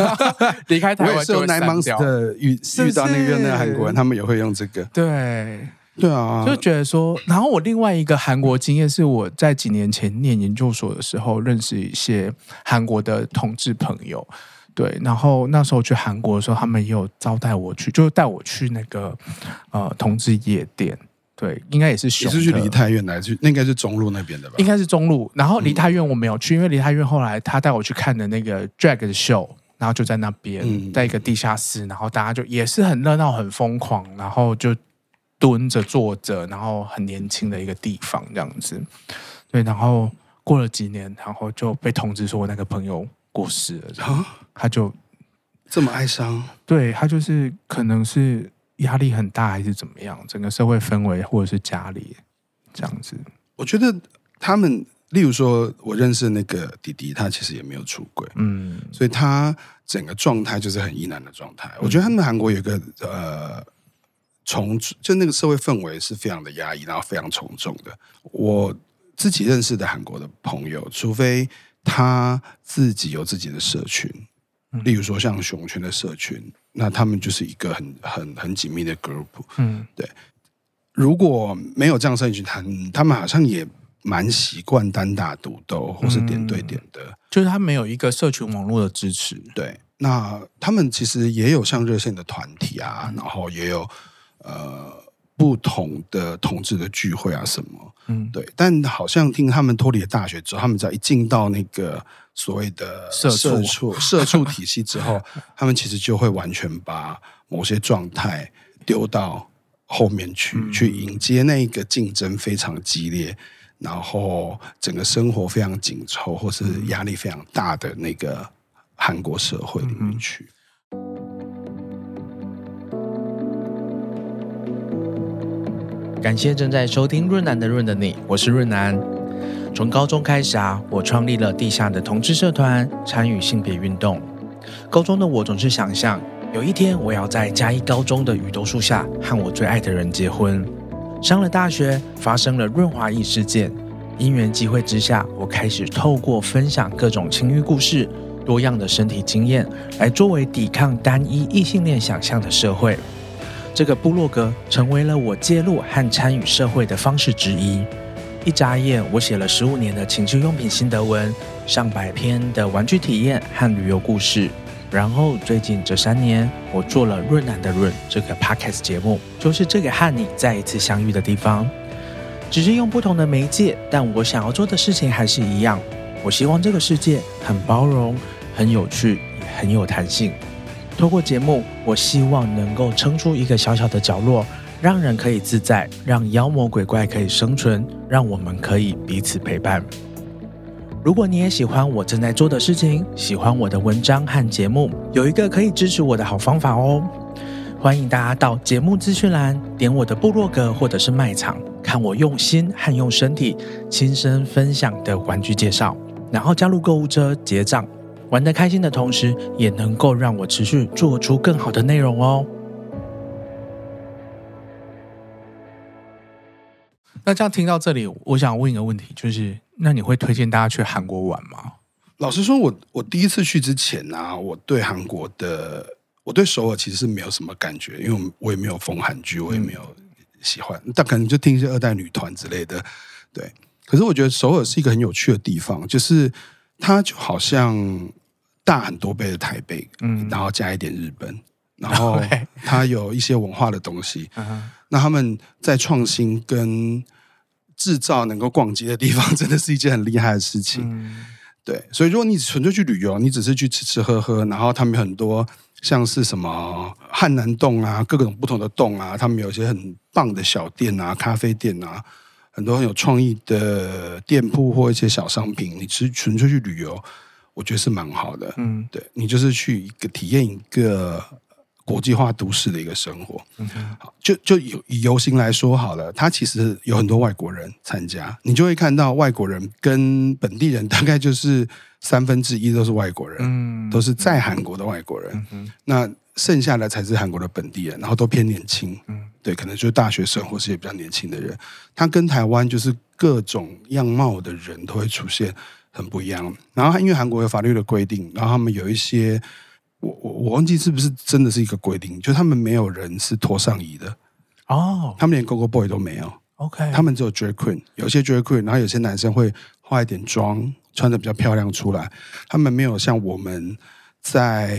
S2: 离开台湾就会删掉。
S1: 遇遇到那个那个韩国人，他们也会用这个。
S2: 对。
S1: 对啊，
S2: 就觉得说，然后我另外一个韩国经验是我在几年前念研究所的时候认识一些韩国的同志朋友，对，然后那时候去韩国的时候，他们也有招待我去，就带我去那个呃同志夜店，对，应该也是你
S1: 是去梨泰院来，去那应该是中路那边的吧？
S2: 应该是中路，然后梨泰院我没有去，因为梨泰院后来他带我去看的那个 drag 的 show，然后就在那边，在一个地下室，然后大家就也是很热闹、很疯狂，然后就。蹲着坐着，然后很年轻的一个地方这样子，对，然后过了几年，然后就被通知说我那个朋友过世了，然后他就
S1: 这么哀伤，
S2: 对，他就是可能是
S3: 压力很大，还是怎么样？整个社会氛围，或者是家里这样子？
S1: 我觉得他们，例如说，我认识那个弟弟，他其实也没有出轨，嗯，所以他整个状态就是很疑难的状态。嗯、我觉得他们韩国有一个呃，从就那个社会氛围是非常的压抑，然后非常从众的。我自己认识的韩国的朋友，除非他自己有自己的社群，例如说像熊圈的社群。那他们就是一个很很很紧密的 group，嗯，对。如果没有这样社群，他他们好像也蛮习惯单打独斗，或是点对点的，嗯、
S3: 就是他没有一个社群网络的支持。
S1: 对，那他们其实也有像热线的团体啊，嗯、然后也有呃不同的同志的聚会啊什么，嗯，对。但好像听他们脱离了大学之后，他们只要一进到那个。所谓的社畜 社畜体系之后，他们其实就会完全把某些状态丢到后面去，嗯、去迎接那个竞争非常激烈，然后整个生活非常紧凑，或是压力非常大的那个韩国社会里面去。
S2: 感谢正在收听润南的润的你，我是润南。从高中开始啊，我创立了地下的同志社团，参与性别运动。高中的我总是想象，有一天我要在嘉义高中的雨桐树下和我最爱的人结婚。上了大学，发生了润滑液事件，因缘机会之下，我开始透过分享各种情欲故事、多样的身体经验，来作为抵抗单一异性恋想象的社会。这个部落格成为了我介入和参与社会的方式之一。一眨眼，我写了十五年的情趣用品心得文，上百篇的玩具体验和旅游故事。然后最近这三年，我做了润南的润这个 podcast 节目，就是这个和你再一次相遇的地方。只是用不同的媒介，但我想要做的事情还是一样。我希望这个世界很包容、很有趣、很有弹性。透过节目，我希望能够撑出一个小小的角落。让人可以自在，让妖魔鬼怪可以生存，让我们可以彼此陪伴。如果你也喜欢我正在做的事情，喜欢我的文章和节目，有一个可以支持我的好方法哦。欢迎大家到节目资讯栏点我的部落格或者是卖场，看我用心和用身体亲身分享的玩具介绍，然后加入购物车结账，玩得开心的同时，也能够让我持续做出更好的内容哦。
S3: 那这样听到这里，我想问一个问题，就是那你会推荐大家去韩国玩吗？
S1: 老实说，我我第一次去之前呢、啊，我对韩国的，我对首尔其实是没有什么感觉，因为我也没有疯韩剧，我也没有喜欢，但可能就听一些二代女团之类的。对，可是我觉得首尔是一个很有趣的地方，就是它就好像大很多倍的台北，嗯，然后加一点日本，然后它有一些文化的东西，那他们在创新跟制造能够逛街的地方，真的是一件很厉害的事情。嗯、对，所以如果你纯粹去旅游，你只是去吃吃喝喝，然后他们有很多像是什么汉南洞啊，各种不同的洞啊，他们有一些很棒的小店啊、咖啡店啊，很多很有创意的店铺或一些小商品，你其实纯粹去旅游，我觉得是蛮好的。嗯，对，你就是去一个体验一个。国际化都市的一个生活，嗯、哼。好，就就以以游行来说好了，它其实有很多外国人参加，你就会看到外国人跟本地人 大概就是三分之一都是外国人，嗯，都是在韩国的外国人，嗯、那剩下的才是韩国的本地人，然后都偏年轻，嗯，对，可能就是大学生或是也比较年轻的人，他跟台湾就是各种样貌的人都会出现很不一样，然后因为韩国有法律的规定，然后他们有一些。我我我忘记是不是真的是一个规定，就他们没有人是脱上衣的哦，他们连 Go Go Boy 都没有。OK，他们只有 Drag Queen，有些 Drag Queen，然后有些男生会化一点妆，穿的比较漂亮出来。他们没有像我们在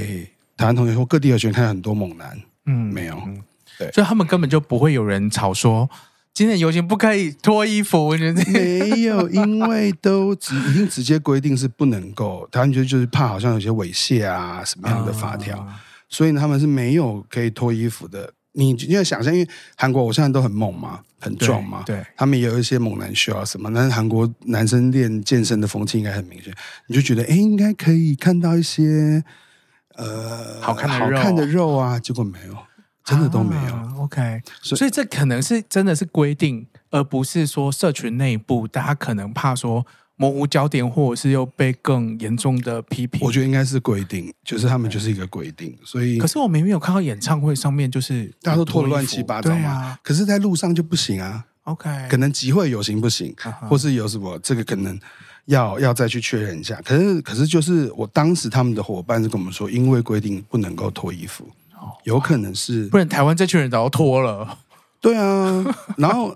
S1: 台湾同学或各地的学生看到很多猛男，嗯，没有，嗯、对，
S3: 所以他们根本就不会有人吵说。今天游行不可以脱衣服，我觉得
S1: 没有，因为都直已经直接规定是不能够。他们就就是怕好像有些猥亵啊什么样的法条，哦、所以他们是没有可以脱衣服的。你你要想象，因为韩国偶像都很猛嘛，很壮嘛，对，对他们也有一些猛男秀啊什么。但是韩国男生练健身的风气应该很明显，你就觉得哎，应该可以看到一些呃
S3: 好看的
S1: 好看的肉啊，结果没有。真的都没有。
S2: 啊、OK，所以这可能是真的是规定，而不是说社群内部大家可能怕说模糊焦点，或者是又被更严重的批评。
S1: 我觉得应该是规定，就是他们就是一个规定。所以，
S2: 可是我明明有看到演唱会上面就是
S1: 大家都脱得乱七八糟嘛，啊、可是在路上就不行啊。
S2: OK，
S1: 可能集会有行不行，uh huh. 或是有什么这个可能要要再去确认一下。可是可是就是我当时他们的伙伴是跟我们说，因为规定不能够脱衣服，oh. 有可能是
S2: 不然台湾这群人早就脱了。
S1: 对啊，然后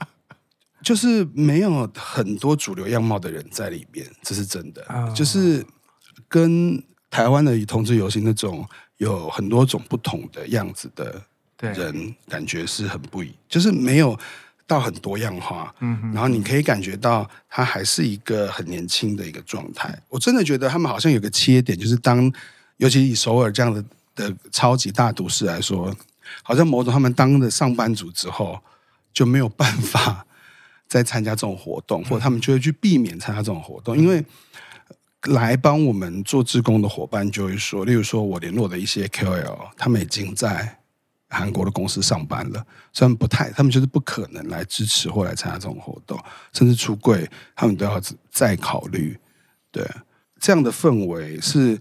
S1: 就是没有很多主流样貌的人在里面，这是真的。Uh. 就是跟台湾的同志游行那种有很多种不同的样子的人，感觉是很不一，就是没有。到很多样化，嗯哼，然后你可以感觉到他还是一个很年轻的一个状态。我真的觉得他们好像有个切点，就是当尤其以首尔这样的的超级大都市来说，好像某种他们当了上班族之后就没有办法 再参加这种活动，或者他们就会去避免参加这种活动，因为来帮我们做志工的伙伴就会说，例如说我联络的一些 KOL，他们已经在。韩国的公司上班了，虽然不太，他们就是不可能来支持或来参加这种活动，甚至出柜，他们都要再考虑。对，这样的氛围是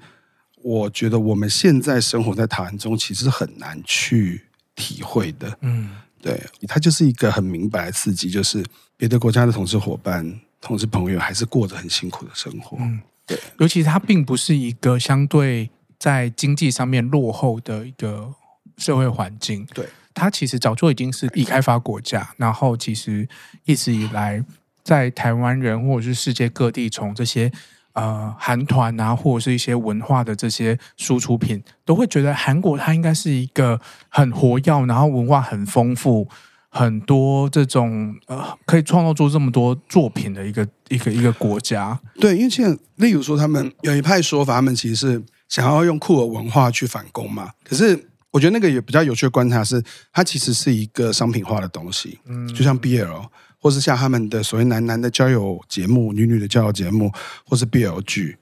S1: 我觉得我们现在生活在台湾中，其实很难去体会的。嗯，对，它就是一个很明白的刺激，就是别的国家的同事伙伴、同事朋友还是过着很辛苦的生活。嗯，对，
S2: 尤其它并不是一个相对在经济上面落后的一个。社会环境，
S1: 对，
S2: 它其实早就已经是已开发国家，然后其实一直以来，在台湾人或者是世界各地，从这些呃韩团啊，或者是一些文化的这些输出品，都会觉得韩国它应该是一个很活跃，然后文化很丰富，很多这种呃可以创造出这么多作品的一个一个一个国家。
S1: 对，因为现在例如说，他们有一派说法，他们其实是想要用酷儿文化去反攻嘛，可是。我觉得那个也比较有趣的观察是，它其实是一个商品化的东西，嗯，就像 BL，或是像他们的所谓男男的交友节目、女女的交友节目，或是 BL 剧，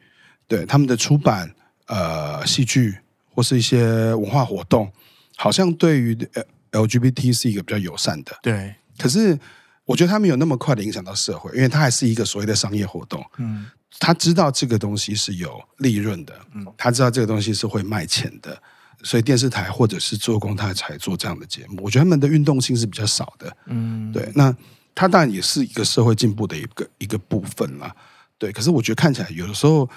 S1: 对他们的出版、呃，戏剧或是一些文化活动，好像对于 LGBT 是一个比较友善的，
S2: 对。
S1: 可是我觉得他没有那么快的影响到社会，因为它还是一个所谓的商业活动，嗯，他知道这个东西是有利润的，嗯，他知道这个东西是会卖钱的。所以电视台或者是做工，他才做这样的节目。我觉得他们的运动性是比较少的，嗯，对。那他当然也是一个社会进步的一个一个部分啦，对。可是我觉得看起来有的时候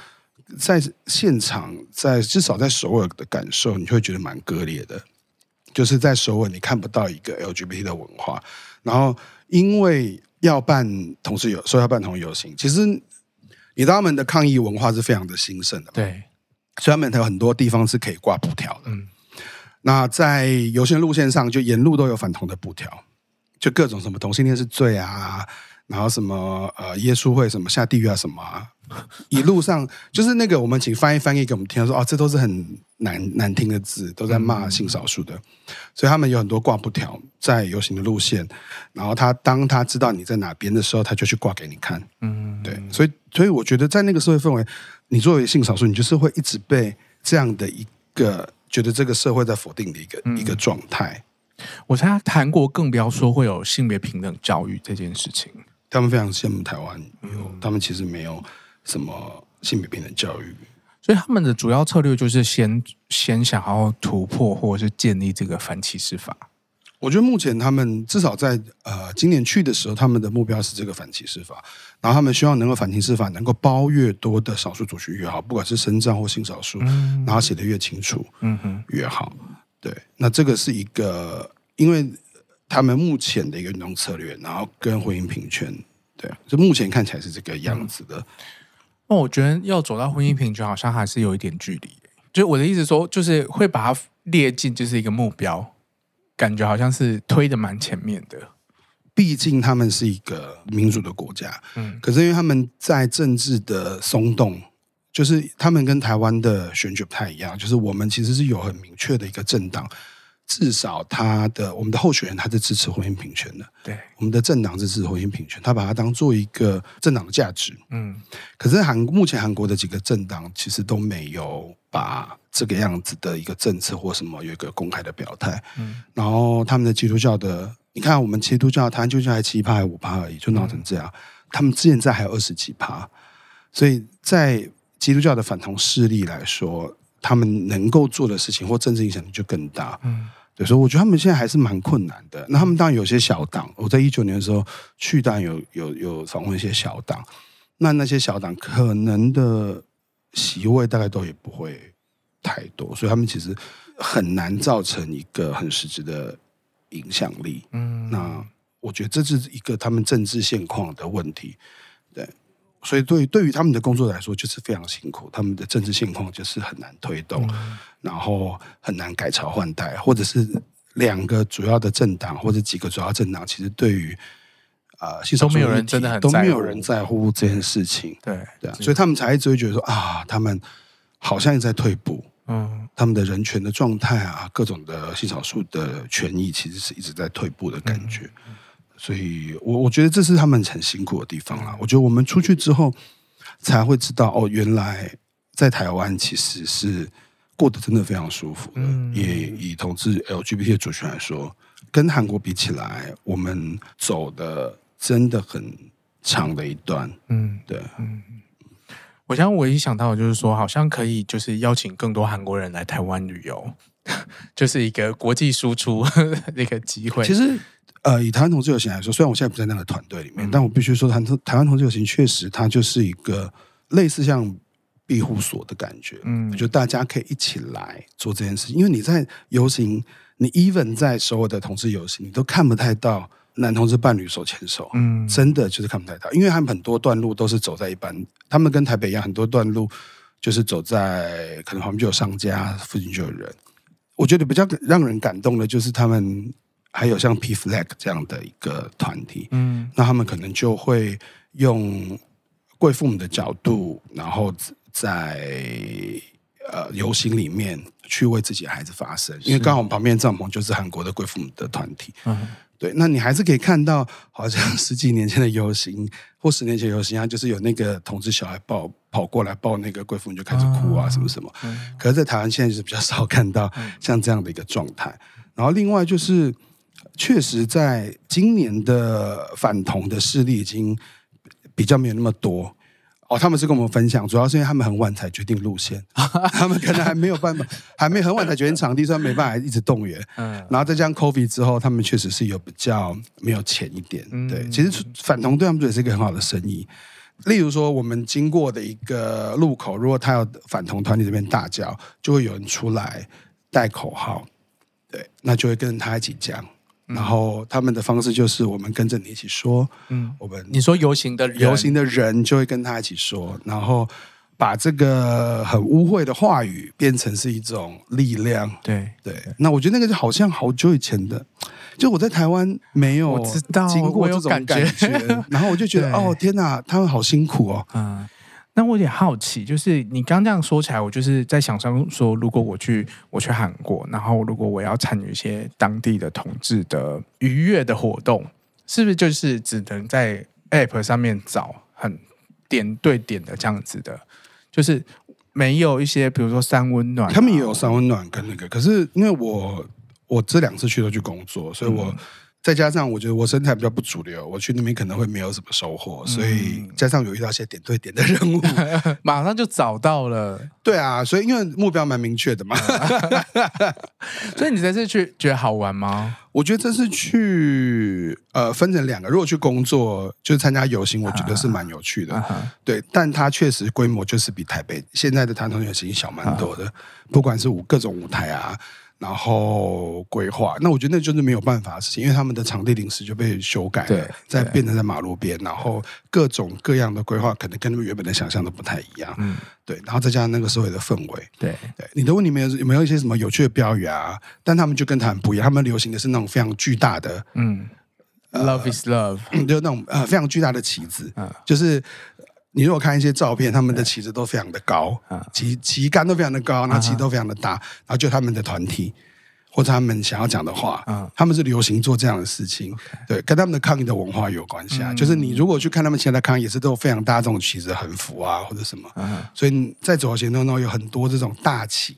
S1: 在现场，在至少在首尔的感受，你会觉得蛮割裂的。就是在首尔，你看不到一个 LGBT 的文化。然后因为要办同志游，说要办同游行。其实你知道他们的抗议文化是非常的兴盛的，
S2: 对。
S1: 所以他们有很多地方是可以挂布条的。嗯，那在游行路线上，就沿路都有反同的布条，就各种什么同性恋是罪啊，然后什么呃耶稣会什么下地狱啊什么啊，一路上就是那个我们请翻译翻译给我们听，说哦，这都是很难难听的字，都在骂性少数的。所以他们有很多挂布条在游行的路线，然后他当他知道你在哪边的时候，他就去挂给你看。嗯，对，所以所以我觉得在那个社会氛围。你作为性少数，你就是会一直被这样的一个觉得这个社会在否定的一个、嗯、一个状态。
S2: 我猜韩国更不要说会有性别平等教育这件事情，
S1: 他们非常羡慕台湾，嗯、他们其实没有什么性别平等教育，
S2: 所以他们的主要策略就是先先想要突破或者是建立这个反歧视法。
S1: 我觉得目前他们至少在呃今年去的时候，他们的目标是这个反歧视法，然后他们希望能够反歧视法能够包越多的少数族群越好，不管是身障或性少数，嗯、然后写得越清楚，嗯哼，越好。对，那这个是一个，因为他们目前的一个运动策略，然后跟婚姻平权，对，就目前看起来是这个样子的。
S2: 那、嗯、我觉得要走到婚姻平权，好像还是有一点距离。就我的意思说，就是会把它列进就是一个目标。感觉好像是推的蛮前面的，
S1: 毕竟他们是一个民主的国家，嗯，可是因为他们在政治的松动，就是他们跟台湾的选举不太一样，就是我们其实是有很明确的一个政党至少他的我们的候选人他是支持婚姻平权的，
S2: 对，
S1: 我们的政党是支持婚姻平权，他把它当做一个政党的价值。
S2: 嗯，
S1: 可是韩目前韩国的几个政党其实都没有把这个样子的一个政策或什么有一个公开的表态。
S2: 嗯，
S1: 然后他们的基督教的，你看我们基督教，台湾基督教才七趴还五趴而已，就闹成这样。嗯、他们现在还有二十几趴，所以在基督教的反同势力来说，他们能够做的事情或政治影响力就更大。
S2: 嗯，
S1: 对，所以我觉得他们现在还是蛮困难的。那他们当然有些小党，我在一九年的时候去，当然有有有访问一些小党。那那些小党可能的席位大概都也不会太多，所以他们其实很难造成一个很实质的影响力。
S2: 嗯，
S1: 那我觉得这是一个他们政治现况的问题。对。所以对，对对于他们的工作来说，就是非常辛苦。他们的政治现况就是很难推动，嗯、然后很难改朝换代，或者是两个主要的政党或者几个主要政党，其实对于啊，呃、
S2: 都没有人真的很
S1: 都没有人在乎这件事情。
S2: 对
S1: 对，所以他们才一直会觉得说啊，他们好像在退步。嗯，他们的人权的状态啊，各种的性少数的权益，其实是一直在退步的感觉。嗯所以，我我觉得这是他们很辛苦的地方啦。我觉得我们出去之后，才会知道哦，原来在台湾其实是过得真的非常舒服的。嗯、也以同志 LGBT 的族群来说，跟韩国比起来，我们走的真的很长的一段。嗯，对。嗯，
S2: 我想我一想到就是说，好像可以就是邀请更多韩国人来台湾旅游，就是一个国际输出的一个机会。
S1: 其实。呃，以台湾同志游行来说，虽然我现在不在那个团队里面，嗯、但我必须说，台台湾同志游行确实，它就是一个类似像庇护所的感觉。嗯，就大家可以一起来做这件事情，因为你在游行，你 even 在所有的同志游行，你都看不太到男同志伴侣手牵手。嗯，真的就是看不太到，因为他们很多段路都是走在一般，他们跟台北一样，很多段路就是走在可能旁边就有商家，附近就有人。我觉得比较让人感动的就是他们。还有像 P-Flag 这样的一个团体，嗯，那他们可能就会用贵父母的角度，然后在呃游行里面去为自己的孩子发声，因为刚好我们旁边帐篷就是韩国的贵父母的团体，嗯，对，那你还是可以看到，好像十几年前的游行或十年前游行啊，就是有那个同志小孩抱跑过来抱那个贵妇母就开始哭啊，什么什么，可是，在台湾现在就是比较少看到像这样的一个状态，然后另外就是。确实，在今年的反同的势力已经比较没有那么多哦。他们是跟我们分享，主要是因为他们很晚才决定路线，他们可能还没有办法，还没很晚才决定场地，所以没办法一直动员。嗯，然后再加上 COVID 之后，他们确实是有比较没有钱一点。对，其实反同对他们也是一个很好的生意。例如说，我们经过的一个路口，如果他要反同团体这边大叫，就会有人出来带口号，对，那就会跟他一起讲。然后他们的方式就是，我们跟着你一起说，嗯，我们
S2: 你说游行的人。
S1: 游行的人就会跟他一起说，然后把这个很污秽的话语变成是一种力量，
S2: 对。
S1: 对。那我觉得那个就好像好久以前的，就我在台湾没有经过这种感觉，感觉 然后我就觉得哦天哪，他们好辛苦哦，嗯。
S2: 那我有点好奇，就是你刚这样说起来，我就是在想象说，如果我去我去韩国，然后如果我要参与一些当地的同志的愉悦的活动，是不是就是只能在 App 上面找很点对点的这样子的，就是没有一些比如说三温暖，
S1: 他们也有三温暖跟那个，可是因为我我这两次去都去工作，所以我。嗯再加上我觉得我身材比较不主流，我去那边可能会没有什么收获，所以加上有遇到一些点对点的任务，
S2: 马上就找到了。
S1: 对啊，所以因为目标蛮明确的嘛，
S2: 所以你这次去觉得好玩吗？
S1: 我觉得这次去呃分成两个，如果去工作就是参加游行，我觉得是蛮有趣的。对，但它确实规模就是比台北现在的台湾游行小蛮多的，不管是舞各种舞台啊。然后规划，那我觉得那就是没有办法的事情，因为他们的场地临时就被修改了，对再变成在马路边，然后各种各样的规划可能跟他们原本的想象都不太一样，嗯，对，然后再加上那个社会的氛围，
S2: 对。
S1: 对，你的问题没有有没有一些什么有趣的标语啊？但他们就跟他们不一样，他们流行的是那种非常巨大的，
S2: 嗯、呃、，Love is love，
S1: 就那种呃非常巨大的旗子，嗯，就是。你如果看一些照片，他们的旗子都非常的高，旗旗杆都非常的高，然后旗都非常的大，然后就他们的团体，或者他们想要讲的话，嗯，他们是流行做这样的事情.对，跟他们的抗议的文化有关系啊。嗯、就是你如果去看他们现在抗议，也是都有非常大这种旗子横幅啊，或者什么，嗯，所以在走行动中有很多这种大旗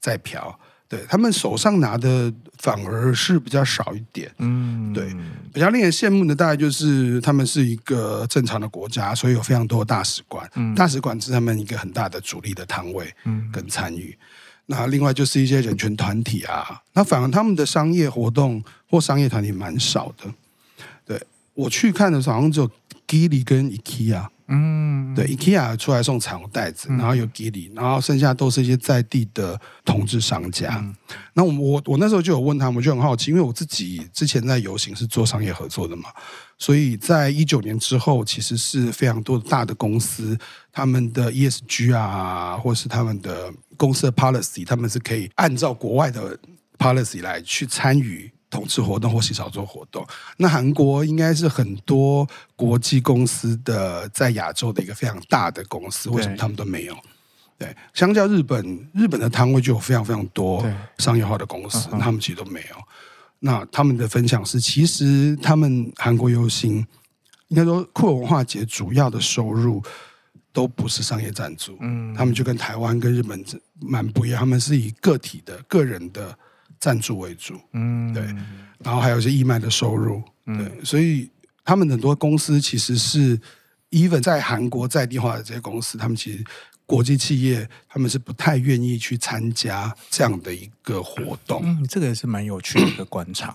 S1: 在飘。对，他们手上拿的反而是比较少一点，嗯，对，比较令人羡慕的大概就是他们是一个正常的国家，所以有非常多的大使馆，嗯，大使馆是他们一个很大的主力的摊位，嗯，跟参与。那另外就是一些人权团体啊，那反而他们的商业活动或商业团体蛮少的。对，我去看的时候，好像只有 Geely 跟 IKEA。嗯，对，IKEA 出来送彩虹袋子，然后有 Geely，然后剩下都是一些在地的同志商家。嗯、那我我我那时候就有问他们，我就很好奇，因为我自己之前在游行是做商业合作的嘛，所以在一九年之后，其实是非常多的大的公司，他们的 ESG 啊，或是他们的公司的 policy，他们是可以按照国外的 policy 来去参与。同志活动或性少数活动，那韩国应该是很多国际公司的在亚洲的一个非常大的公司，为什么他们都没有？对，相较日本，日本的摊位就有非常非常多商业化的公司，他们其实都没有。那他们的分享是，其实他们韩国游行，应该说酷儿文化节主要的收入都不是商业赞助，嗯，他们就跟台湾跟日本蛮不一样，他们是以个体的个人的。赞助为主，嗯，对，然后还有一些义卖的收入，嗯、对，所以他们很多公司其实是，even 在韩国在地化的这些公司，他们其实国际企业他们是不太愿意去参加这样的一个活动。
S2: 嗯，这个也是蛮有趣的一个观察，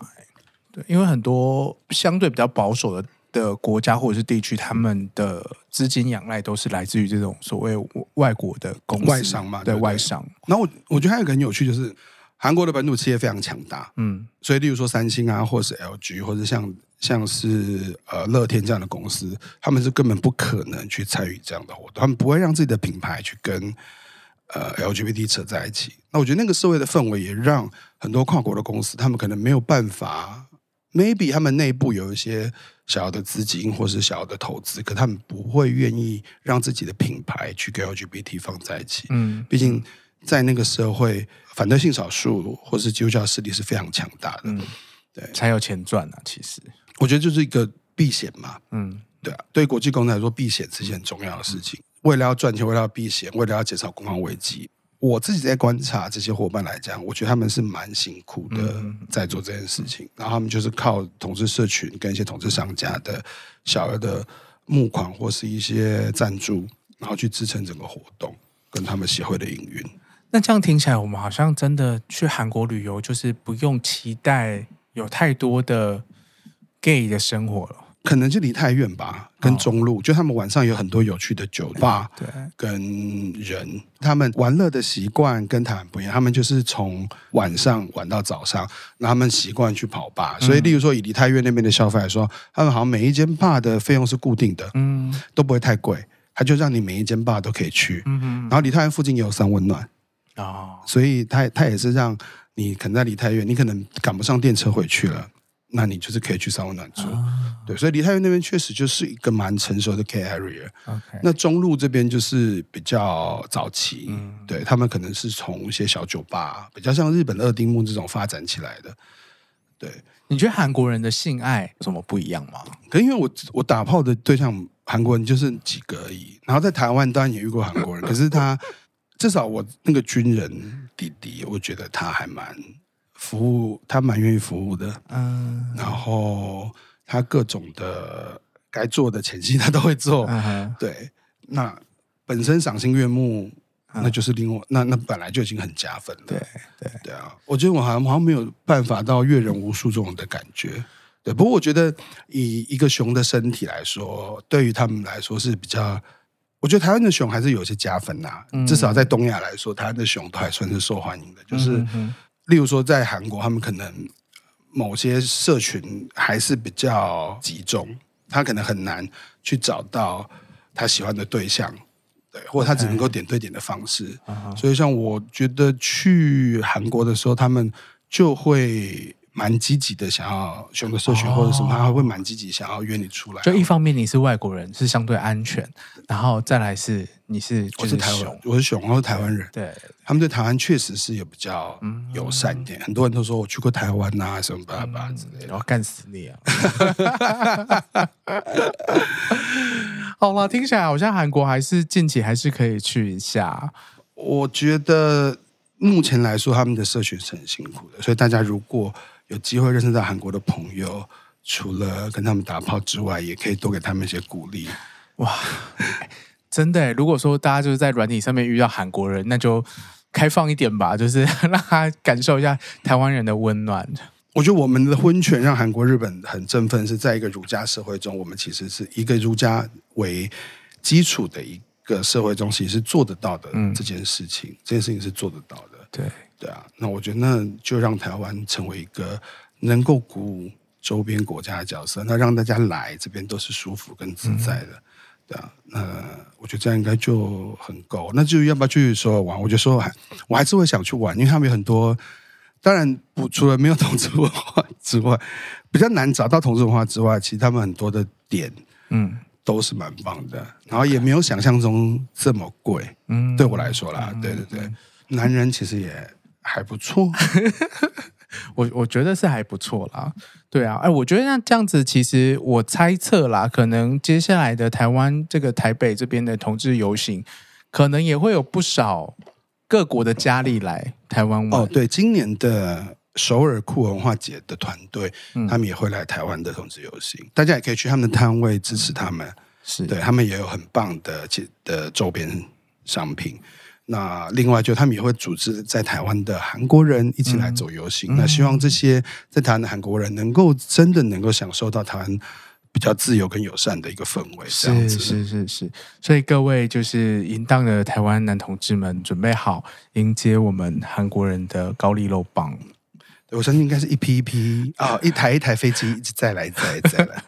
S2: 对，因为很多相对比较保守的的国家或者是地区，他们的资金仰赖都是来自于这种所谓外国的公司
S1: 外商嘛，对，
S2: 对外商。
S1: 然后我我觉得还有一个很有趣就是。韩国的本土企业非常强大，嗯，所以例如说三星啊，或是 LG，或者像像是呃乐天这样的公司，他们是根本不可能去参与这样的活动，他们不会让自己的品牌去跟呃 LGBT 扯在一起。那我觉得那个社会的氛围也让很多跨国的公司，他们可能没有办法，maybe 他们内部有一些小小的资金或是小小的投资，可他们不会愿意让自己的品牌去跟 LGBT 放在一起，嗯，毕竟。在那个社会，反对性少数或是基督教势力是非常强大的，嗯，对，
S2: 才有钱赚啊。其实，
S1: 我觉得就是一个避险嘛，嗯，对啊，对国际公司来说，避险是一件很重要的事情。嗯，为了要赚钱，为了要避险，为了要减少公共危机，我自己在观察这些伙伴来讲，我觉得他们是蛮辛苦的，在做这件事情。然后他们就是靠同志社群跟一些同志商家的小额的募款或是一些赞助，然后去支撑整个活动跟他们协会的营运。
S2: 那这样听起来，我们好像真的去韩国旅游，就是不用期待有太多的 gay 的生活了。
S1: 可能就梨泰院吧，跟中路，哦、就他们晚上有很多有趣的酒吧，
S2: 对，
S1: 跟人，他们玩乐的习惯跟台湾不一样，他们就是从晚上玩到早上，那他们习惯去跑吧，所以，例如说以梨泰院那边的消费来说，他们好像每一间 bar 的费用是固定的，嗯，都不会太贵，他就让你每一间 bar 都可以去，嗯嗯，然后梨泰院附近也有三温暖。哦，所以他他也是让你可能在离太远，你可能赶不上电车回去了，那你就是可以去三温暖住。哦、对，所以离太远那边确实就是一个蛮成熟的 K area。Okay 那中路这边就是比较早期，嗯、对他们可能是从一些小酒吧，比较像日本的二丁目这种发展起来的。对，
S2: 你觉得韩国人的性爱有什么不一样吗？
S1: 可因为我我打炮的对象韩国人就是几个而已，然后在台湾当然也遇过韩国人，可是他。至少我那个军人弟弟，我觉得他还蛮服务，他蛮愿意服务的。嗯，然后他各种的该做的前期他都会做。嗯，对，那本身赏心悦目，那就是另外那那本来就已经很加分了。
S2: 对对
S1: 对啊，我觉得我好像好像没有办法到阅人无数这种的感觉。对，不过我觉得以一个熊的身体来说，对于他们来说是比较。我觉得台湾的熊还是有些加分呐、啊，嗯、至少在东亚来说，台湾的熊都还算是受欢迎的。就是，嗯、哼例如说在韩国，他们可能某些社群还是比较集中，他可能很难去找到他喜欢的对象，对，或者他只能够点对点的方式。Okay. 所以，像我觉得去韩国的时候，他们就会蛮积极的，想要选个社群或者什么，他还会蛮积极想要约你出来。
S2: 就一方面你是外国人，是相对安全，然后再来是你是
S1: 我是台湾，我是熊，我是台湾人。
S2: 对，
S1: 他们对台湾确实是有比较友善一点。很多人都说我去过台湾啊，什么巴拉巴拉之类的，
S2: 然后干死你啊！好了，听起来好像韩国还是近期还是可以去一下。
S1: 我觉得目前来说，他们的社群是很辛苦的，所以大家如果有机会认识到韩国的朋友，除了跟他们打炮之外，也可以多给他们一些鼓励。
S2: 哇，真的！如果说大家就是在软体上面遇到韩国人，那就开放一点吧，就是 让他感受一下台湾人的温暖。
S1: 我觉得我们的婚权让韩国、日本很振奋，是在一个儒家社会中，我们其实是一个儒家为基础的一个社会中，其实是做得到的这件事情。嗯、这件事情是做得到的。
S2: 对。
S1: 对啊，那我觉得那就让台湾成为一个能够鼓舞周边国家的角色，那让大家来这边都是舒服跟自在的，嗯、对啊，那我觉得这样应该就很够。那至于要不要去首尔玩，我觉得说还我还是会想去玩，因为他们有很多，当然不除了没有同志文化之外，比较难找到同志文化之外，其实他们很多的点，嗯，都是蛮棒的，然后也没有想象中这么贵，嗯，对我来说啦，对对对，男人其实也。还不错，
S2: 我我觉得是还不错啦。对啊，哎，我觉得那这样子，其实我猜测啦，可能接下来的台湾这个台北这边的同志游行，可能也会有不少各国的佳丽来台湾玩。
S1: 哦，对，今年的首尔酷文化节的团队，嗯、他们也会来台湾的同志游行，大家也可以去他们的摊位支持他们。是对，他们也有很棒的的周边商品。那另外，就他们也会组织在台湾的韩国人一起来走游行。嗯、那希望这些在台湾的韩国人能够真的能够享受到台湾比较自由跟友善的一个氛围。这样子
S2: 是是是是。所以各位就是淫荡的台湾男同志们，准备好迎接我们韩国人的高丽肉棒。
S1: 我相信应该是一批一批啊、哦，一台一台飞机一直再来再来再来。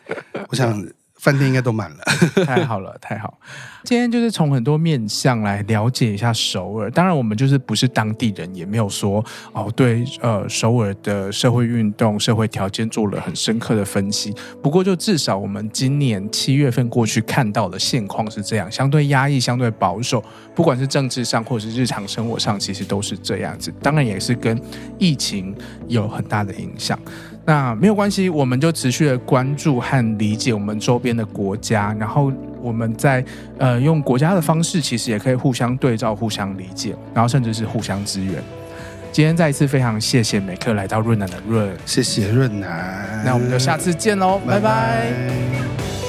S1: 我想。饭店应该都满了，
S2: 太好了，太好。今天就是从很多面向来了解一下首尔。当然，我们就是不是当地人，也没有说哦，对，呃，首尔的社会运动、社会条件做了很深刻的分析。不过，就至少我们今年七月份过去看到的现况是这样，相对压抑、相对保守，不管是政治上或是日常生活上，其实都是这样子。当然，也是跟疫情有很大的影响。那没有关系，我们就持续的关注和理解我们周边的国家，然后我们在呃用国家的方式，其实也可以互相对照、互相理解，然后甚至是互相支援。今天再一次非常谢谢美克来到润南的润，
S1: 谢谢润南，
S2: 那我们就下次见喽，拜拜。拜拜。